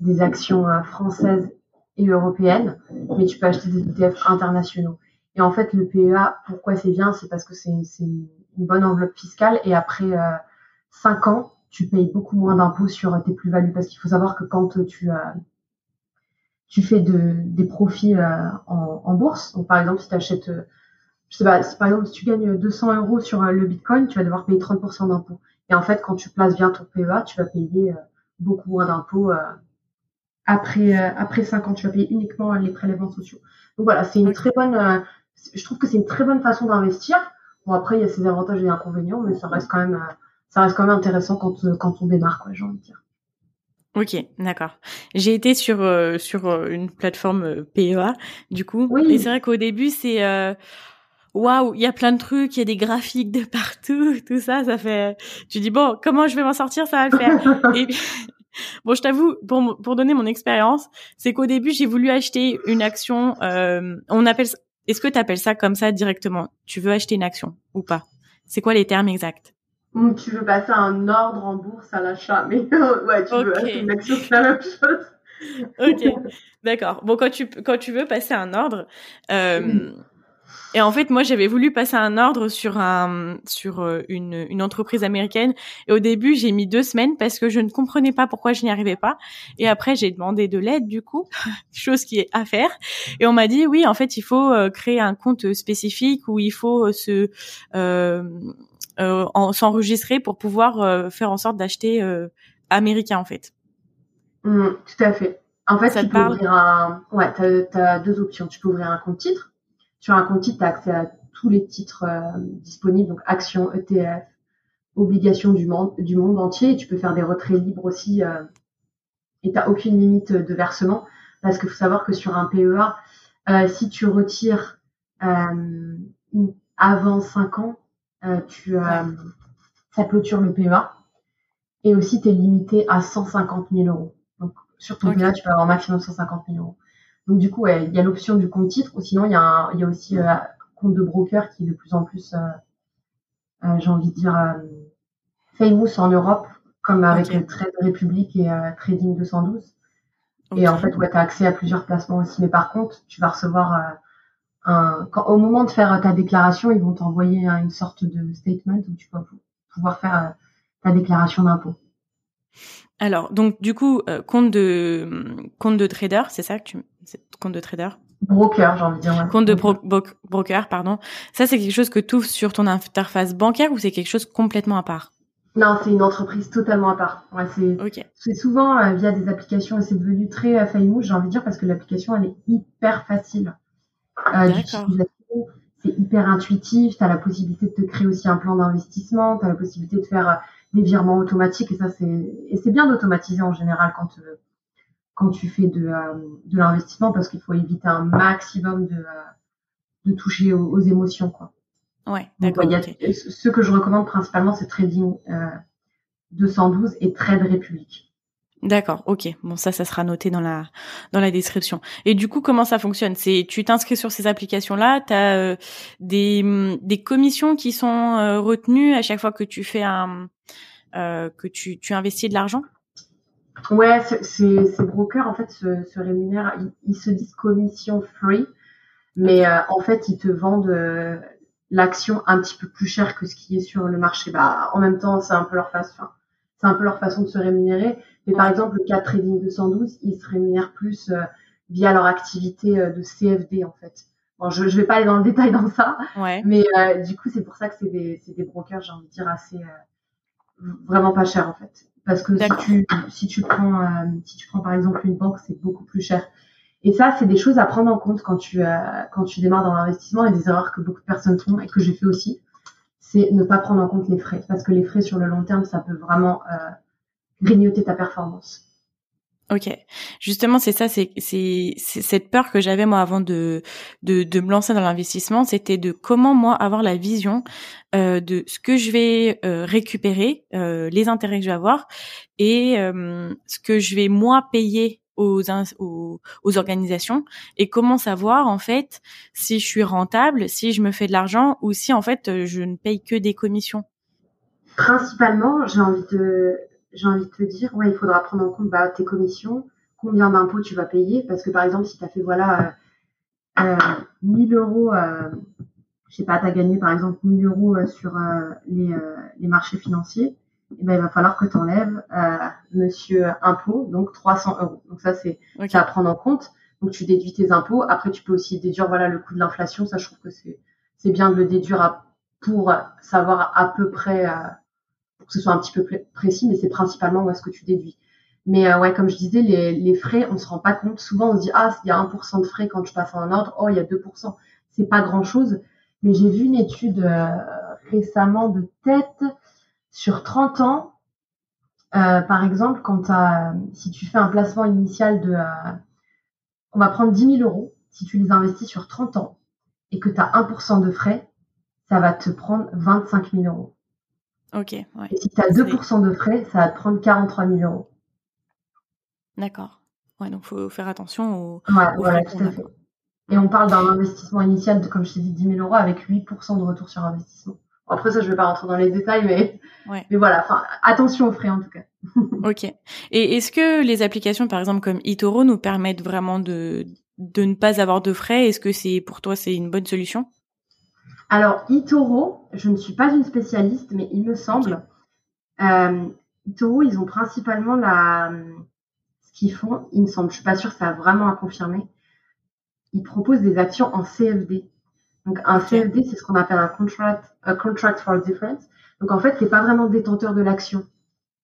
des actions françaises et européennes, mais tu peux acheter des ETF internationaux. Et en fait, le PEA, pourquoi c'est bien, c'est parce que c'est une bonne enveloppe fiscale et après euh, 5 ans, tu payes beaucoup moins d'impôts sur tes plus-values parce qu'il faut savoir que quand tu euh, tu fais de, des profits euh, en, en, bourse, donc par exemple si tu achètes, euh, je sais pas, si par exemple si tu gagnes 200 euros sur le Bitcoin, tu vas devoir payer 30% d'impôts. Et en fait, quand tu places bien ton PEA, tu vas payer beaucoup moins d'impôts après après 5 ans. Tu vas payer uniquement les prélèvements sociaux. Donc voilà, c'est une très bonne, je trouve que c'est une très bonne façon d'investir. Bon après, il y a ses avantages et inconvénients, mais ça reste quand même ça reste quand même intéressant quand, euh, quand on démarre, quoi, j'ai envie de dire. Ok, d'accord. J'ai été sur euh, sur euh, une plateforme PEA du coup, oui. et c'est vrai qu'au début c'est waouh, il y a plein de trucs, il y a des graphiques de partout, tout ça, ça fait. Tu dis bon, comment je vais m'en sortir, ça va le faire. Et bon, je t'avoue, pour pour donner mon expérience, c'est qu'au début j'ai voulu acheter une action. Euh, on appelle, est-ce que tu appelles ça comme ça directement? Tu veux acheter une action ou pas? C'est quoi les termes exacts? Tu veux passer un ordre en bourse à l'achat, mais ouais, tu veux acheter une action, c'est la même chose. ok, d'accord. Bon, quand tu quand tu veux passer un ordre, euh, et en fait, moi, j'avais voulu passer un ordre sur un sur euh, une, une entreprise américaine. Et au début, j'ai mis deux semaines parce que je ne comprenais pas pourquoi je n'y arrivais pas. Et après, j'ai demandé de l'aide, du coup, chose qui est à faire. Et on m'a dit, oui, en fait, il faut euh, créer un compte spécifique où il faut euh, se s'enregistrer pour pouvoir faire en sorte d'acheter américain, en fait. Mmh, tout à fait. En fait, Ça tu peux ouvrir un... Ouais, tu as deux options. Tu peux ouvrir un compte titre sur un compte titre, tu as accès à tous les titres euh, disponibles, donc actions, ETF, obligations du monde, du monde entier. tu peux faire des retraits libres aussi. Euh, et tu n'as aucune limite de versement. Parce qu'il faut savoir que sur un PEA, euh, si tu retires avant 5 ans, tu, ça clôture le PEA. Et aussi, tu es limité à 150 000 euros. Donc, sur ton PEA, tu peux avoir maximum 150 000 euros. Donc du coup, il y a l'option du compte titre, ou sinon il y y a aussi euh, un compte de broker qui est de plus en plus, euh, euh, j'ai envie de dire, famous en Europe, comme avec Trade Republic et Trading 212. Et en fait, ouais, tu as accès à plusieurs placements aussi. Mais par contre, tu vas recevoir un, quand, au moment de faire ta déclaration, ils vont t'envoyer une sorte de statement où tu vas pouvoir faire ta déclaration d'impôt. Alors, donc du coup, compte de compte de trader, c'est ça que tu compte de trader? Broker, j'ai envie de dire. Compte de broker, pardon. Ça, c'est quelque chose que tu ouvres sur ton interface bancaire ou c'est quelque chose complètement à part? Non, c'est une entreprise totalement à part. Ouais, c'est souvent euh, via des applications et c'est devenu très euh, famous, j'ai envie de dire, parce que l'application, elle est hyper facile euh, d'utilisation. C'est hyper intuitif. Tu as la possibilité de te créer aussi un plan d'investissement. Tu as la possibilité de faire euh, des virements automatiques. Et ça, c'est et c'est bien d'automatiser en général quand quand tu fais de, euh, de l'investissement parce qu'il faut éviter un maximum de, euh, de toucher aux, émotions. Quoi. Ouais, d'accord. Ce que je recommande principalement, c'est Trading 212 euh, et Trade Republic. D'accord, ok. Bon, ça, ça sera noté dans la dans la description. Et du coup, comment ça fonctionne? C'est tu t'inscris sur ces applications-là, tu as des des commissions qui sont retenues à chaque fois que tu fais un que tu tu investis de l'argent? Ouais, ces, ces brokers en fait se, se rémunèrent, ils, se disent commission free, mais euh, en fait ils te vendent euh, l'action un petit peu plus cher que ce qui est sur le marché. Bah, en même temps, c'est un peu leur façon, c'est un peu leur façon de se rémunérer. Mais par exemple, le cas Trading 212, ils se rémunèrent plus euh, via leur activité de CFD en fait. Bon, je, je vais pas aller dans le détail dans ça, ouais. mais du coup, c'est pour ça que c'est des, des brokers, j'ai envie de dire assez vraiment pas cher en fait. Parce que si tu, si tu prends, euh, si tu prends par exemple une banque, c'est beaucoup plus cher. Et ça, c'est des choses à prendre en compte quand tu, euh, quand tu démarres dans l'investissement et des erreurs que beaucoup de personnes font et que j'ai fait aussi. C'est ne pas prendre en compte les frais. Parce que les frais sur le long terme, ça peut vraiment euh, grignoter ta performance. Ok, justement c'est ça, c'est cette peur que j'avais moi avant de de, de me lancer dans l'investissement, c'était de comment moi avoir la vision euh, de ce que je vais euh, récupérer, euh, les intérêts que je vais avoir et euh, ce que je vais moi payer aux, organisations et comment savoir en fait si je suis rentable, si je me fais de l'argent ou si en fait je ne paye que des commissions. Principalement, j'ai envie de j'ai envie de te dire, ouais, il faudra prendre en compte bah, tes commissions, combien d'impôts tu vas payer, parce que par exemple, si tu as fait voilà euh, euh, 1000 euros, euh, je sais pas, tu as gagné par exemple 1000 euros euh, sur euh, les, euh, les, marchés financiers, eh ben, il va falloir que tu enlèves monsieur impôt, donc 300 euros. Donc ça, c'est à prendre en compte. Donc tu déduis tes impôts. Après, tu peux aussi déduire voilà le coût de l'inflation. Ça, je trouve que c'est bien de le déduire pour savoir à peu près que ce soit un petit peu précis, mais c'est principalement où est-ce que tu déduis. Mais euh, ouais, comme je disais, les, les, frais, on se rend pas compte. Souvent, on se dit ah, il y a 1% de frais quand je passe en un ordre. Oh, il y a 2%. C'est pas grand-chose. Mais j'ai vu une étude euh, récemment de tête sur 30 ans. Euh, par exemple, quand as, si tu fais un placement initial de, on va prendre 10 000 euros, si tu les investis sur 30 ans, et que tu as 1% de frais, ça va te prendre 25 000 euros. Ok. Et si tu as 2% de frais, ça va te prendre 43 000 euros. D'accord. Ouais, donc faut faire attention aux. Ouais, voilà, tout à fait. Et on parle d'un investissement initial de, comme je t'ai dit, 10 000 euros avec 8% de retour sur investissement. Après ça, je vais pas rentrer dans les détails, mais, mais voilà, attention aux frais en tout cas. ok. Et est-ce que les applications, par exemple comme eToro, nous permettent vraiment de, de ne pas avoir de frais? Est-ce que c'est pour toi c'est une bonne solution? Alors eToro, je ne suis pas une spécialiste, mais il me semble, euh, eToro, ils ont principalement la, ce qu'ils font, il me semble, je suis pas sûre, ça a vraiment à confirmer. Ils proposent des actions en CFD. Donc un CFD, c'est ce qu'on appelle un contract, a contract for difference. Donc en fait, t'es pas vraiment détenteur de l'action.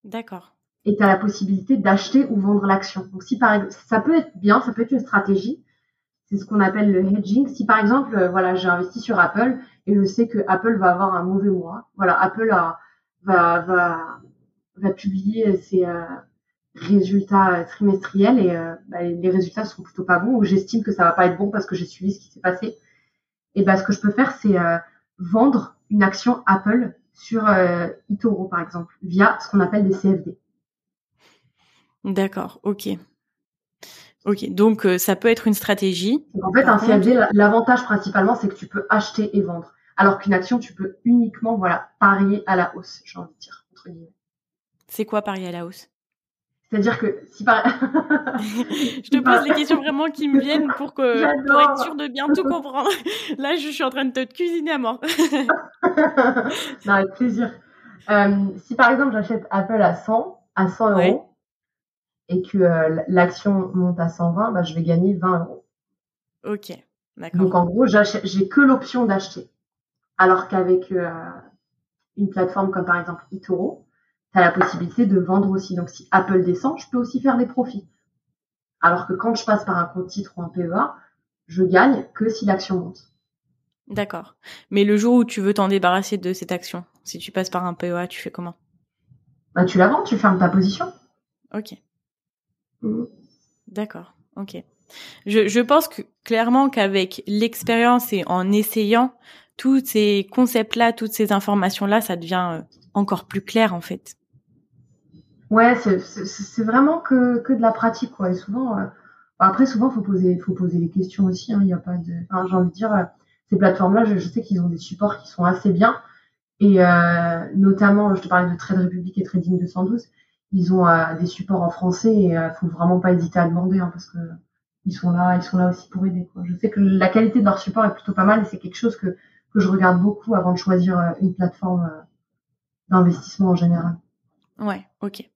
D'accord. Et tu as la possibilité d'acheter ou vendre l'action. Donc si par exemple, ça peut être bien, ça peut être une stratégie. C'est ce qu'on appelle le hedging. Si par exemple, euh, voilà, j'ai investi sur Apple et je sais que Apple va avoir un mauvais mois. Voilà, Apple a, va, va, va publier ses euh, résultats trimestriels et euh, bah, les résultats sont plutôt pas bons ou j'estime que ça va pas être bon parce que j'ai suivi ce qui s'est passé. Et ben, ce que je peux faire, c'est vendre une action Apple sur euh, eToro, par exemple, via ce qu'on appelle des CFD. D'accord, ok. Ok, donc euh, ça peut être une stratégie. En fait, un CFD, l'avantage principalement, c'est que tu peux acheter et vendre. Alors qu'une action, tu peux uniquement voilà, parier à la hausse, j'ai envie de dire, entre guillemets. C'est quoi parier à la hausse? C'est-à-dire que si par... je te pose les questions vraiment qui me viennent pour que pour être sûr de bien tout comprendre. Là, je suis en train de te cuisiner à mort. non, avec plaisir. Euh, si par exemple j'achète Apple à 100 à 100 euros et que euh, l'action monte à 120, bah, je vais gagner 20 euros. Ok, d'accord. Donc en gros, j'ai que l'option d'acheter. Alors qu'avec euh, une plateforme comme par exemple eToro, tu as la possibilité de vendre aussi. Donc si Apple descend, je peux aussi faire des profits. Alors que quand je passe par un compte titre ou un PEA, je gagne que si l'action monte. D'accord. Mais le jour où tu veux t'en débarrasser de cette action, si tu passes par un PEA, tu fais comment? Bah, Tu la vends, tu fermes ta position. Ok. Mmh. D'accord. Ok. Je, je pense que clairement qu'avec l'expérience et en essayant tous ces concepts-là, toutes ces informations-là, ça devient euh, encore plus clair en fait. Ouais, c'est vraiment que, de la pratique, quoi. Et souvent, euh, après, souvent, faut poser, faut poser les questions aussi. Hein. Il n'y a pas de, j'ai envie de dire, euh, ces plateformes-là, je, sais qu'ils ont des supports qui sont assez bien. Et euh, notamment, je te parlais de Trade Republic et Trading 212, ils ont des supports en français et il faut vraiment pas hésiter à demander, hein, parce que ils sont là, ils sont là aussi pour aider. Je sais que la qualité de leur support est plutôt pas mal et c'est quelque chose que, que je regarde beaucoup avant de choisir une plateforme d'investissement en général. Ouais, ok.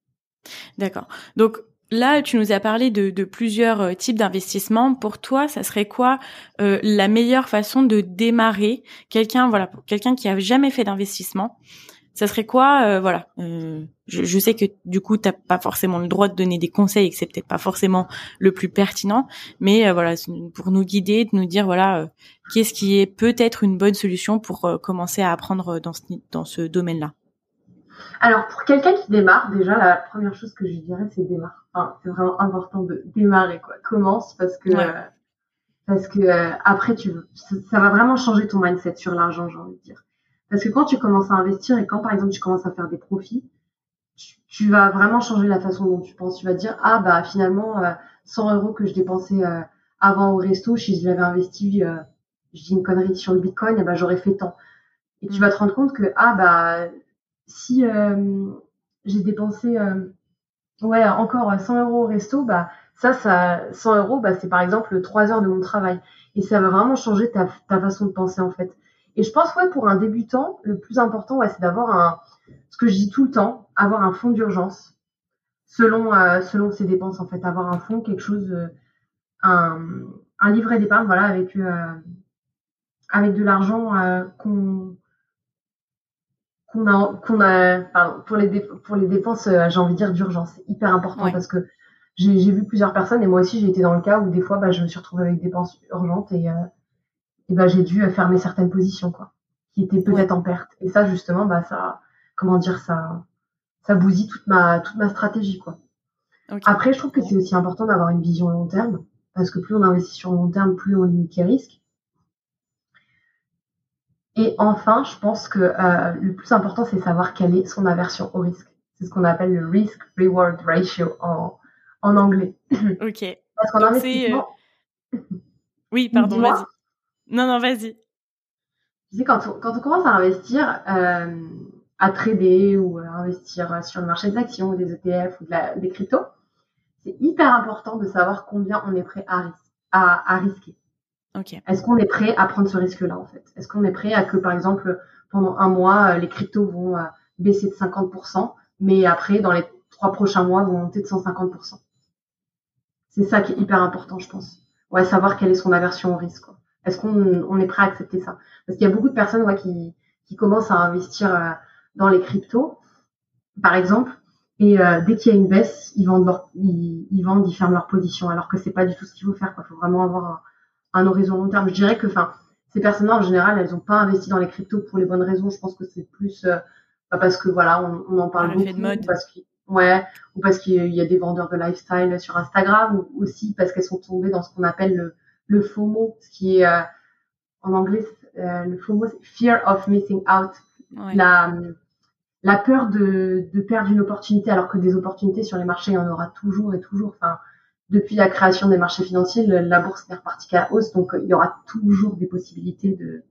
D'accord. Donc là, tu nous as parlé de, plusieurs euh, types d'investissements. Pour toi, ça serait quoi euh, la meilleure façon de démarrer quelqu'un, voilà, quelqu'un qui a jamais fait d'investissement? Ça serait quoi euh, voilà je, sais que du coup t'as pas forcément le droit de donner des conseils et que c'est peut-être pas forcément le plus pertinent mais voilà pour nous guider de nous dire voilà qu'est-ce qui est peut-être une bonne solution pour commencer à apprendre dans ce dans ce domaine là alors, pour quelqu'un qui démarre, déjà, la première chose que je dirais, c'est démarre. Enfin, c'est vraiment important de démarrer, quoi. Commence parce que, parce que euh, après, tu ça, va vraiment changer ton mindset sur l'argent, j'ai envie de dire. Parce que quand tu commences à investir et quand, par exemple, tu commences à faire des profits, tu, vas vraiment changer la façon dont tu penses. Tu vas te dire, ah, bah, finalement, 100 euh, euros que je dépensais euh, avant au resto, si je l'avais investi, je dis une connerie sur le bitcoin, et ben, j'aurais fait tant. Et tu mm. vas te rendre compte que, ah, bah, si euh, j'ai dépensé euh, ouais encore 100 euros au resto, bah ça, ça 100 euros, bah, c'est par exemple 3 heures de mon travail. Et ça va vraiment changer ta, façon de penser en fait. Et je pense ouais pour un débutant, le plus important ouais, c'est d'avoir un ce que je dis tout le temps, avoir un fonds d'urgence selon euh, selon ses dépenses en fait, avoir un fonds quelque chose un, un livret d'épargne voilà avec avec de l'argent qu'on qu'on a, qu'on a pour les pour les dépenses, euh, j'ai envie de dire d'urgence, c'est hyper important parce que j'ai vu plusieurs personnes et moi aussi j'ai été dans le cas où des fois bah, je me suis retrouvée avec des dépenses urgentes et, euh, et bah, j'ai dû fermer certaines positions quoi, qui étaient peut-être en perte. Et ça justement bah ça, comment dire ça, ça bousille toute ma toute ma stratégie quoi. Après je trouve que c'est aussi important d'avoir une vision long terme parce que plus on investit sur long terme, plus on limite les risques. Et enfin, je pense que euh, le plus important, c'est savoir quelle est son aversion au risque. C'est ce qu'on appelle le risk-reward ratio en, en anglais. Ok. Parce qu'en investissement... Euh, oui, pardon, vas-y. Non, non, vas-y. Tu sais, quand on, quand on commence à investir, euh, à trader ou à investir sur le marché des actions ou des ETF ou de la, des cryptos, c'est hyper important de savoir combien on est prêt à, à, à risquer. Est-ce qu'on est prêt à prendre ce risque-là en fait? Est-ce qu'on est prêt à que par exemple pendant un mois les cryptos vont euh, baisser de 50%, mais après dans les trois prochains mois vont monter de 150% C'est ça qui est hyper important, je pense. Ouais, savoir quelle est son aversion au risque. Est-ce qu'on on est prêt à accepter ça? Parce qu'il y a beaucoup de personnes ouais, qui, qui commencent à investir euh, dans les cryptos, par exemple, et euh, dès qu'il y a une baisse, ils vendent, leur, ils, ils, vendent, ils ferment leur position, alors que c'est pas du tout ce qu'il faut faire. Il faut vraiment avoir un, horizon long terme. Je dirais que, enfin, ces personnes-là, en général, elles n'ont pas investi dans les cryptos pour les bonnes raisons. Je pense que c'est plus euh, parce que voilà, on, on en parle beaucoup, de mode. parce que ouais, ou parce qu'il y a des vendeurs de lifestyle sur Instagram, ou aussi parce qu'elles sont tombées dans ce qu'on appelle le, le FOMO, ce qui est euh, en anglais, euh, le FOMO, c'est Fear of Missing Out, la la peur de, de perdre une opportunité, alors que des opportunités sur les marchés, il y en aura toujours et toujours. Enfin, depuis la création des marchés financiers, la bourse n'est repartie qu'à hausse, donc il y aura toujours des possibilités de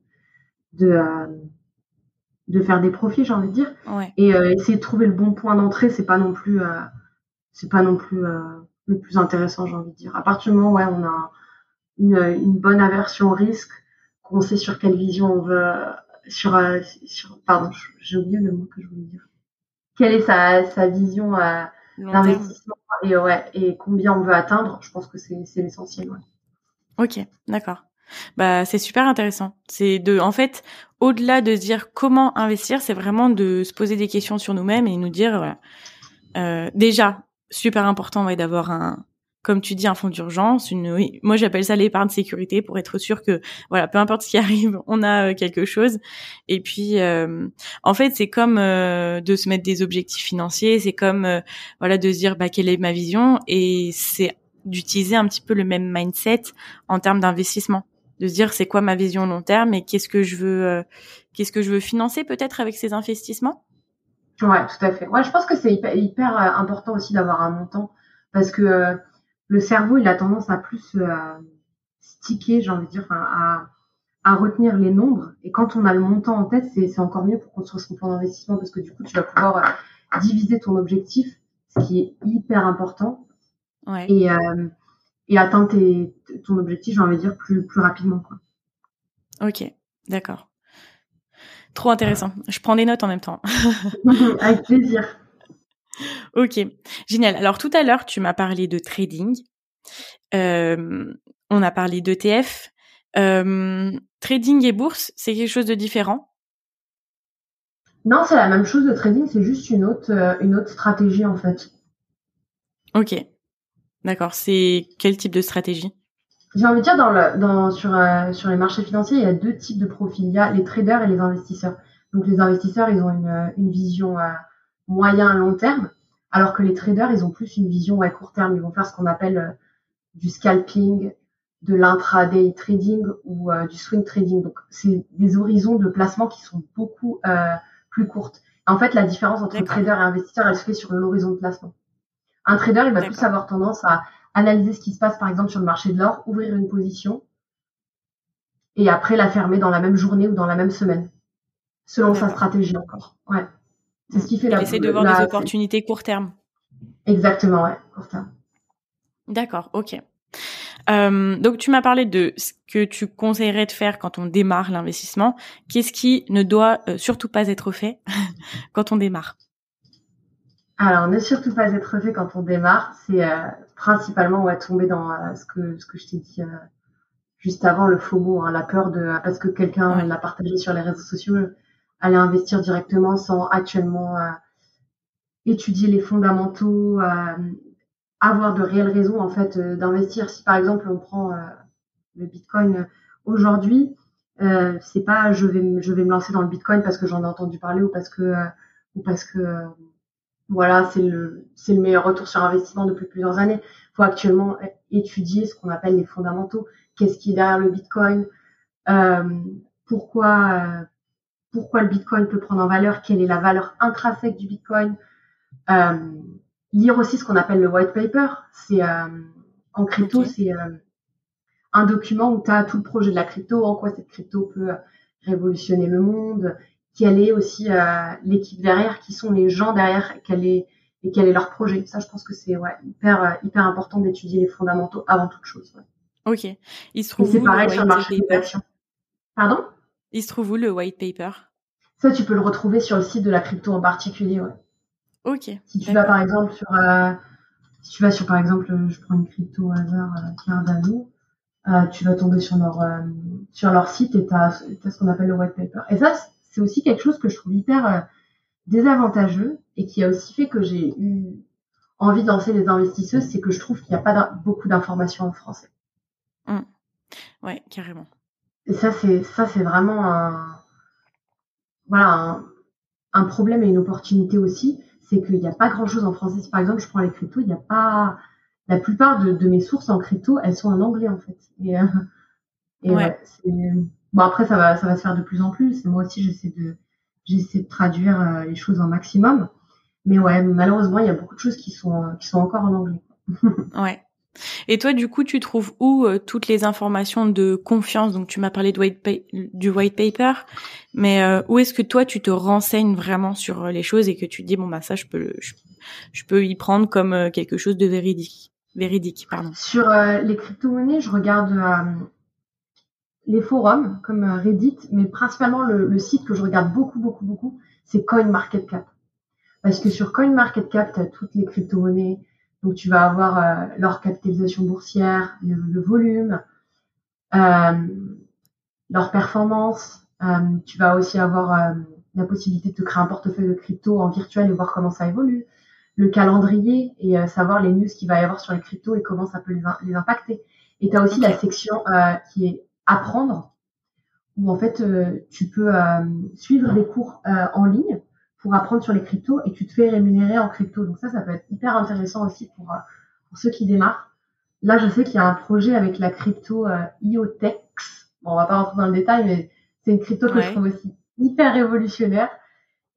de, euh, de faire des profits, j'ai envie de dire. Et euh, essayer de trouver le bon point d'entrée, c'est pas non plus euh, c'est pas non plus le plus intéressant, j'ai envie de dire. À partir du moment où ouais, on a une, une bonne aversion au risque, qu'on sait sur quelle vision on veut sur, sur pardon, j'ai oublié le mot que je voulais dire. Quelle est sa, sa vision d'investissement et ouais et combien on veut atteindre, je pense que c'est c'est l'essentiel. Ouais. Ok, d'accord. Bah c'est super intéressant. C'est de en fait au-delà de se dire comment investir, c'est vraiment de se poser des questions sur nous-mêmes et nous dire voilà. Euh, déjà super important ouais, d'avoir un comme tu dis, un fonds d'urgence, une, oui, moi j'appelle ça l'épargne sécurité pour être sûr que, voilà, peu importe ce qui arrive, on a euh, quelque chose. Et puis, euh, en fait, c'est comme euh, de se mettre des objectifs financiers, c'est comme, voilà, de se dire, bah, quelle est ma vision, et c'est d'utiliser un petit peu le même mindset en termes d'investissement, de se dire c'est quoi ma vision long terme et qu'est-ce que je veux, qu'est-ce que je veux financer peut-être avec ces investissements? Ouais, tout à fait. Ouais, je pense que c'est hyper, hyper important aussi d'avoir un montant parce que le cerveau, il a tendance à plus euh, sticker, j'ai envie de dire, à, à retenir les nombres. Et quand on a le montant en tête, c'est encore mieux pour construire son plan d'investissement parce que du coup, tu vas pouvoir euh, diviser ton objectif, ce qui est hyper important. Ouais. Et, euh, et atteindre tes, ton objectif, j'ai envie de dire, plus, plus rapidement. Quoi. Ok, d'accord. Trop intéressant. Je prends des notes en même temps. Avec plaisir. Ok, génial. Alors tout à l'heure, tu m'as parlé de trading. Euh, on a parlé d'ETF. Euh, trading et bourse, c'est quelque chose de différent? Non, c'est la même chose. Le trading, c'est juste une autre, euh, une autre stratégie en fait. Ok, d'accord. C'est quel type de stratégie? J'ai envie de dire dans le, dans, sur, sur les marchés financiers, il y a deux types de profils. Il y a les traders et les investisseurs. Donc les investisseurs, ils ont une, une vision moyen long terme, alors que les traders, ils ont plus une vision à court terme. Ils vont faire ce qu'on appelle euh, du scalping, de l'intraday trading ou euh, du swing trading. Donc, c'est des horizons de placement qui sont beaucoup euh, plus courtes. En fait, la différence entre trader et investisseur, elle se fait sur l'horizon de placement. Un trader, il va plus avoir tendance à analyser ce qui se passe, par exemple, sur le marché de l'or, ouvrir une position et après la fermer dans la même journée ou dans la même semaine, selon sa stratégie encore. Ouais. C'est ce qui fait la. Essayer de voir des opportunités court terme. Exactement, ouais, court terme. D'accord, ok. Euh, donc tu m'as parlé de ce que tu conseillerais de faire quand on démarre l'investissement. Qu'est-ce qui ne doit euh, surtout pas être fait quand on démarre? Alors ne surtout pas être fait quand on démarre, c'est euh, principalement on va tomber dans euh, ce que ce que je t'ai dit juste avant le faux mot, hein, la peur de parce que quelqu'un l'a partagé sur les réseaux sociaux aller investir directement sans actuellement euh, étudier les fondamentaux, euh, avoir de réelles raisons en fait euh, d'investir. Si par exemple on prend le Bitcoin aujourd'hui, c'est pas je vais je vais me lancer dans le Bitcoin parce que j'en ai entendu parler ou parce que ou parce que voilà c'est le c'est le meilleur retour sur investissement depuis plusieurs années. Il faut actuellement étudier ce qu'on appelle les fondamentaux. Qu'est-ce qui est derrière le Bitcoin? Euh, pourquoi pourquoi le Bitcoin peut prendre en valeur, quelle est la valeur intrinsèque du Bitcoin. Euh, lire aussi ce qu'on appelle le white paper. C'est euh, en crypto, c'est euh, un document où tu as tout le projet de la crypto, en quoi cette crypto peut révolutionner le monde, quelle est aussi l'équipe derrière, qui sont les gens derrière, quel est et quel est leur projet. Ça, je pense que c'est ouais, hyper hyper important d'étudier les fondamentaux avant toute chose. Ok. Il se trouve c'est pareil sur le marché des actions? Pardon? Il se trouve où le white paper? Ça, tu peux le retrouver sur le site de la crypto en particulier, ouais. Ok. Si tu vas par exemple sur, euh, si tu vas sur par exemple, je prends une crypto au hasard, euh, Cardano, euh, tu vas tomber sur leur euh, sur leur site et tu as, ce qu'on appelle le white paper. Et ça, c'est aussi quelque chose que je trouve hyper euh, désavantageux et qui a aussi fait que j'ai eu envie de lancer les investisseuses, c'est que je trouve qu'il n'y a pas beaucoup d'informations en français. Mmh. Ouais, carrément. Et ça, c'est ça, c'est vraiment un voilà un, problème et une opportunité aussi, c'est qu'il n'y a pas grand chose en français. par exemple je prends les cryptos, il n'y a pas la plupart de, mes sources en crypto, elles sont en anglais en fait. Et, euh, ouais. bon après ça va ça va se faire de plus en plus. Et moi aussi j'essaie de j'essaie de traduire euh, les choses en maximum. Mais ouais, malheureusement, il y a beaucoup de choses qui sont qui sont encore en anglais. ouais. Et toi, du coup, tu trouves où euh, toutes les informations de confiance? Donc, tu m'as parlé white du white paper, mais euh, où est-ce que toi, tu te renseignes vraiment sur euh, les choses et que tu te dis bon bah ça, je peux, je, peux y prendre comme quelque chose de véridique, véridique, pardon. Sur les crypto-monnaies, je regarde les forums comme Reddit, mais principalement le, le, site que je regarde beaucoup, beaucoup, beaucoup, c'est CoinMarketCap. Parce que sur CoinMarketCap, tu as toutes les crypto-monnaies donc tu vas avoir euh, leur capitalisation boursière, le, volume, euh, leur performance. Euh, tu vas aussi avoir la possibilité de te créer un portefeuille de crypto en virtuel et voir comment ça évolue. Le calendrier et savoir les news qu'il va y avoir sur les cryptos et comment ça peut les, impacter. Et tu as aussi la section qui est apprendre, où en fait tu peux suivre des cours en ligne pour apprendre sur les cryptos et tu te fais rémunérer en crypto. Donc ça, ça peut être hyper intéressant aussi pour, euh, pour ceux qui démarrent. Là, je sais qu'il y a un projet avec la crypto euh, IOTEX. Bon, on va pas rentrer dans le détail, mais c'est une crypto que je trouve aussi hyper révolutionnaire.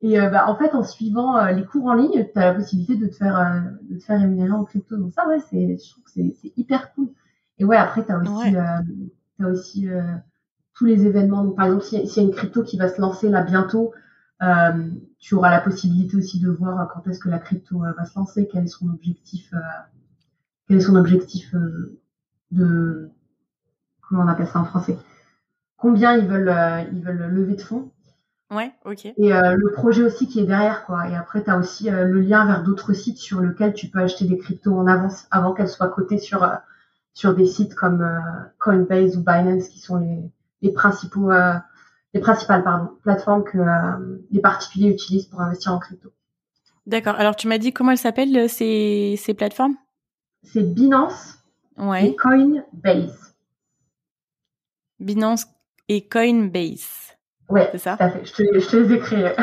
Et euh, bah, en fait, en suivant euh, les cours en ligne, tu as la possibilité de te faire de te faire rémunérer en crypto. Donc ça, ouais, c'est je trouve que c'est hyper cool. Et ouais, après, tu as aussi as aussi tous les événements. Donc par exemple, s'il y, a une crypto qui va se lancer là bientôt, euh, tu auras la possibilité aussi de voir quand est-ce que la crypto euh, va se lancer, quel est son objectif, euh, quel est son objectif de comment on appelle ça en français, combien ils veulent ils veulent lever de fonds. Ouais, ok. Et le projet aussi qui est derrière, quoi. Et après, tu as aussi le lien vers d'autres sites sur lesquels tu peux acheter des cryptos en avance avant qu'elles soient cotées sur, sur des sites comme Coinbase ou Binance, qui sont les, les principaux les principales pardon, plateformes que euh, les particuliers utilisent pour investir en crypto. D'accord. Alors tu m'as dit comment elles s'appellent euh, ces, ces plateformes? C'est Binance et Coinbase. Binance et Coinbase. Ouais, c'est ça? Tout à fait. Je te, je te les écris.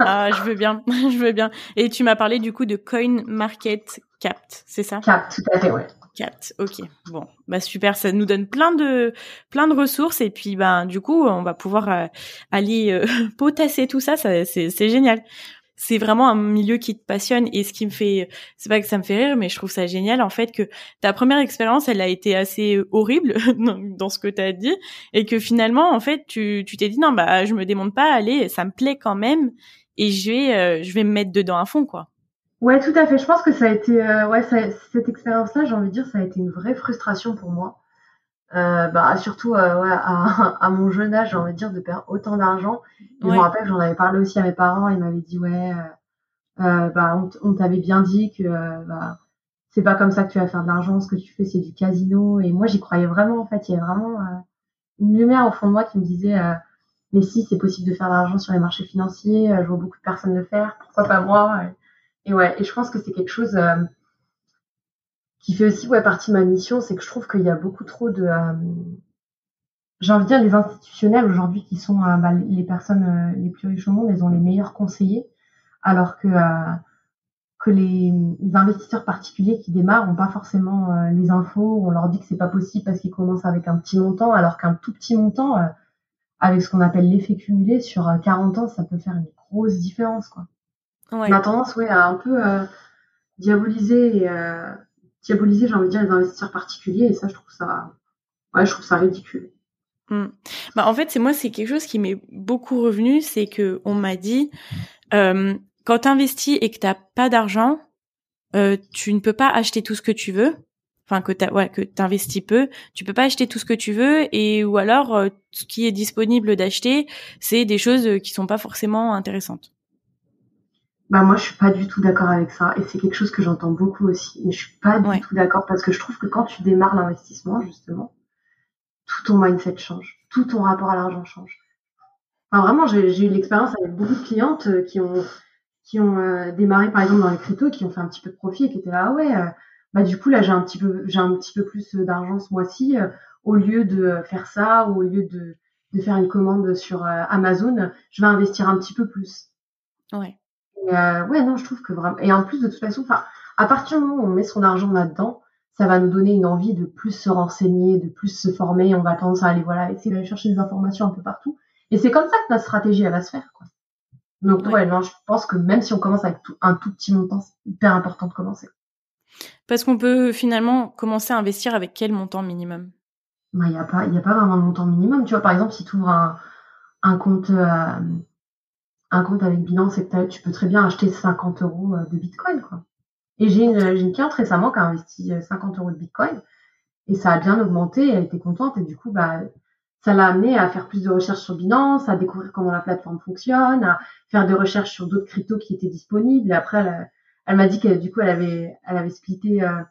ah, je veux bien, je veux bien. Et tu m'as parlé du coup de CoinMarketCap, c'est ça? Cap, tout à fait, ouais. 4. Ok. Bon, bah super, ça nous donne plein de plein de ressources et puis ben du coup, on va pouvoir euh, aller euh, potasser tout ça, ça c'est génial. C'est vraiment un milieu qui te passionne et ce qui me fait c'est pas que ça me fait rire mais je trouve ça génial en fait que ta première expérience, elle a été assez horrible dans, ce que tu as dit et que finalement en fait, tu tu t'es dit non bah je me démonte pas, allez, ça me plaît quand même et je vais euh, je vais me mettre dedans à fond quoi. Ouais, tout à fait. Je pense que ça a été, euh, ouais, cette expérience-là, j'ai envie de dire, ça a été une vraie frustration pour moi. Euh, bah, surtout euh, ouais, à, à, mon jeune âge, j'ai envie de dire, de perdre autant d'argent. Je me rappelle, j'en avais parlé aussi à mes parents, ils m'avaient dit, ouais, euh, bah, on, t'avait bien dit que bah, c'est pas comme ça que tu vas faire de l'argent, ce que tu fais, c'est du casino. Et moi, j'y croyais vraiment, en fait. Il y avait vraiment une lumière au fond de moi qui me disait, mais si, c'est possible de faire de l'argent sur les marchés financiers, je vois beaucoup de personnes le faire, pourquoi pas moi? Et ouais, et je pense que c'est quelque chose euh, qui fait aussi ouais, partie de ma mission, c'est que je trouve qu'il y a beaucoup trop de... Euh, j'ai envie de dire, les institutionnels aujourd'hui qui sont euh, bah, les personnes les plus riches au monde, elles ont les meilleurs conseillers, alors que, que les, investisseurs particuliers qui démarrent n'ont pas forcément les infos, on leur dit que c'est pas possible parce qu'ils commencent avec un petit montant, alors qu'un tout petit montant avec ce qu'on appelle l'effet cumulé sur 40 ans, ça peut faire une grosse différence, quoi. Ouais. On a tendance, ouais, à un peu diaboliser, et, diaboliser, j'ai envie de dire, les investisseurs particuliers, et ça, je trouve ça, ouais, je trouve ça ridicule. Hmm. Bah, en fait, c'est moi, c'est quelque chose qui m'est beaucoup revenu, c'est que on m'a dit, euh, quand tu investis et que t'as pas d'argent, euh, tu ne peux pas acheter tout ce que tu veux. Enfin, que tu ouais, que t'investis peu, tu peux pas acheter tout ce que tu veux, et ou alors euh, ce qui est disponible d'acheter, c'est des choses qui sont pas forcément intéressantes. Bah moi, je suis pas du tout d'accord avec ça, et c'est quelque chose que j'entends beaucoup aussi. Mais je suis pas du tout d'accord parce que je trouve que quand tu démarres l'investissement, justement, tout ton mindset change, tout ton rapport à l'argent change. Enfin, vraiment, j'ai eu l'expérience avec beaucoup de clientes euh, qui ont qui ont euh, démarré par exemple dans les cryptos, qui ont fait un petit peu de profit et qui étaient là, ah ouais, euh, bah du coup là j'ai un petit peu j'ai un petit peu plus d'argent ce mois-ci, au lieu de faire ça, ou au lieu de, de faire une commande sur Amazon, je vais investir un petit peu plus. Ouais. Et, ouais, non, je trouve que vraiment. Et en plus de toute façon, enfin, à partir du moment où on met son argent là-dedans, ça va nous donner une envie de plus se renseigner, de plus se former. On va tendance à aller voilà essayer d'aller chercher des informations un peu partout. Et c'est comme ça que notre stratégie elle va se faire. Quoi. Donc ouais. non, je pense que même si on commence avec un tout petit montant, c'est hyper important de commencer. Parce qu'on peut finalement commencer à investir avec quel montant minimum? Il n'y a pas, a pas vraiment de montant minimum. Tu vois, par exemple, si tu ouvres un, un compte, euh, un compte avec Binance et que tu peux très bien acheter 50 euros euh, de Bitcoin. Et j'ai une, cliente récemment qui a investi 50 euh, euros de Bitcoin et ça a bien augmenté. Elle était contente et du coup, bah, ça l'a amené à faire plus de recherches sur Binance, à découvrir comment la plateforme fonctionne, à faire des recherches sur d'autres cryptos qui étaient disponibles. Et après, elle, m'a dit qu'elle, du coup, elle avait, elle splitté euh,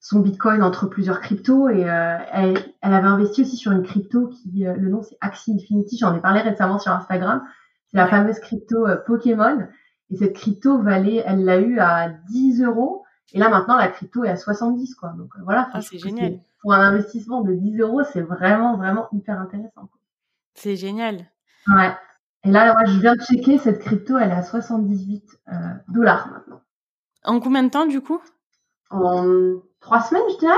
son Bitcoin entre plusieurs cryptos et elle, elle, avait investi aussi sur une crypto qui, le nom c'est Axie Infinity. J'en ai parlé récemment sur Instagram. C'est la fameuse crypto Pokémon. Et cette crypto valait, elle l'a eu à 10 euros. Et là, maintenant, la crypto est à 70, quoi. Donc, euh, voilà. Ah, c'est génial. Pour un investissement de 10 euros, c'est vraiment, vraiment hyper intéressant. C'est génial. Ouais. Et là, je viens de checker, cette crypto, elle est à 78 euh, dollars maintenant. En combien de temps, du coup? En trois semaines, je dirais.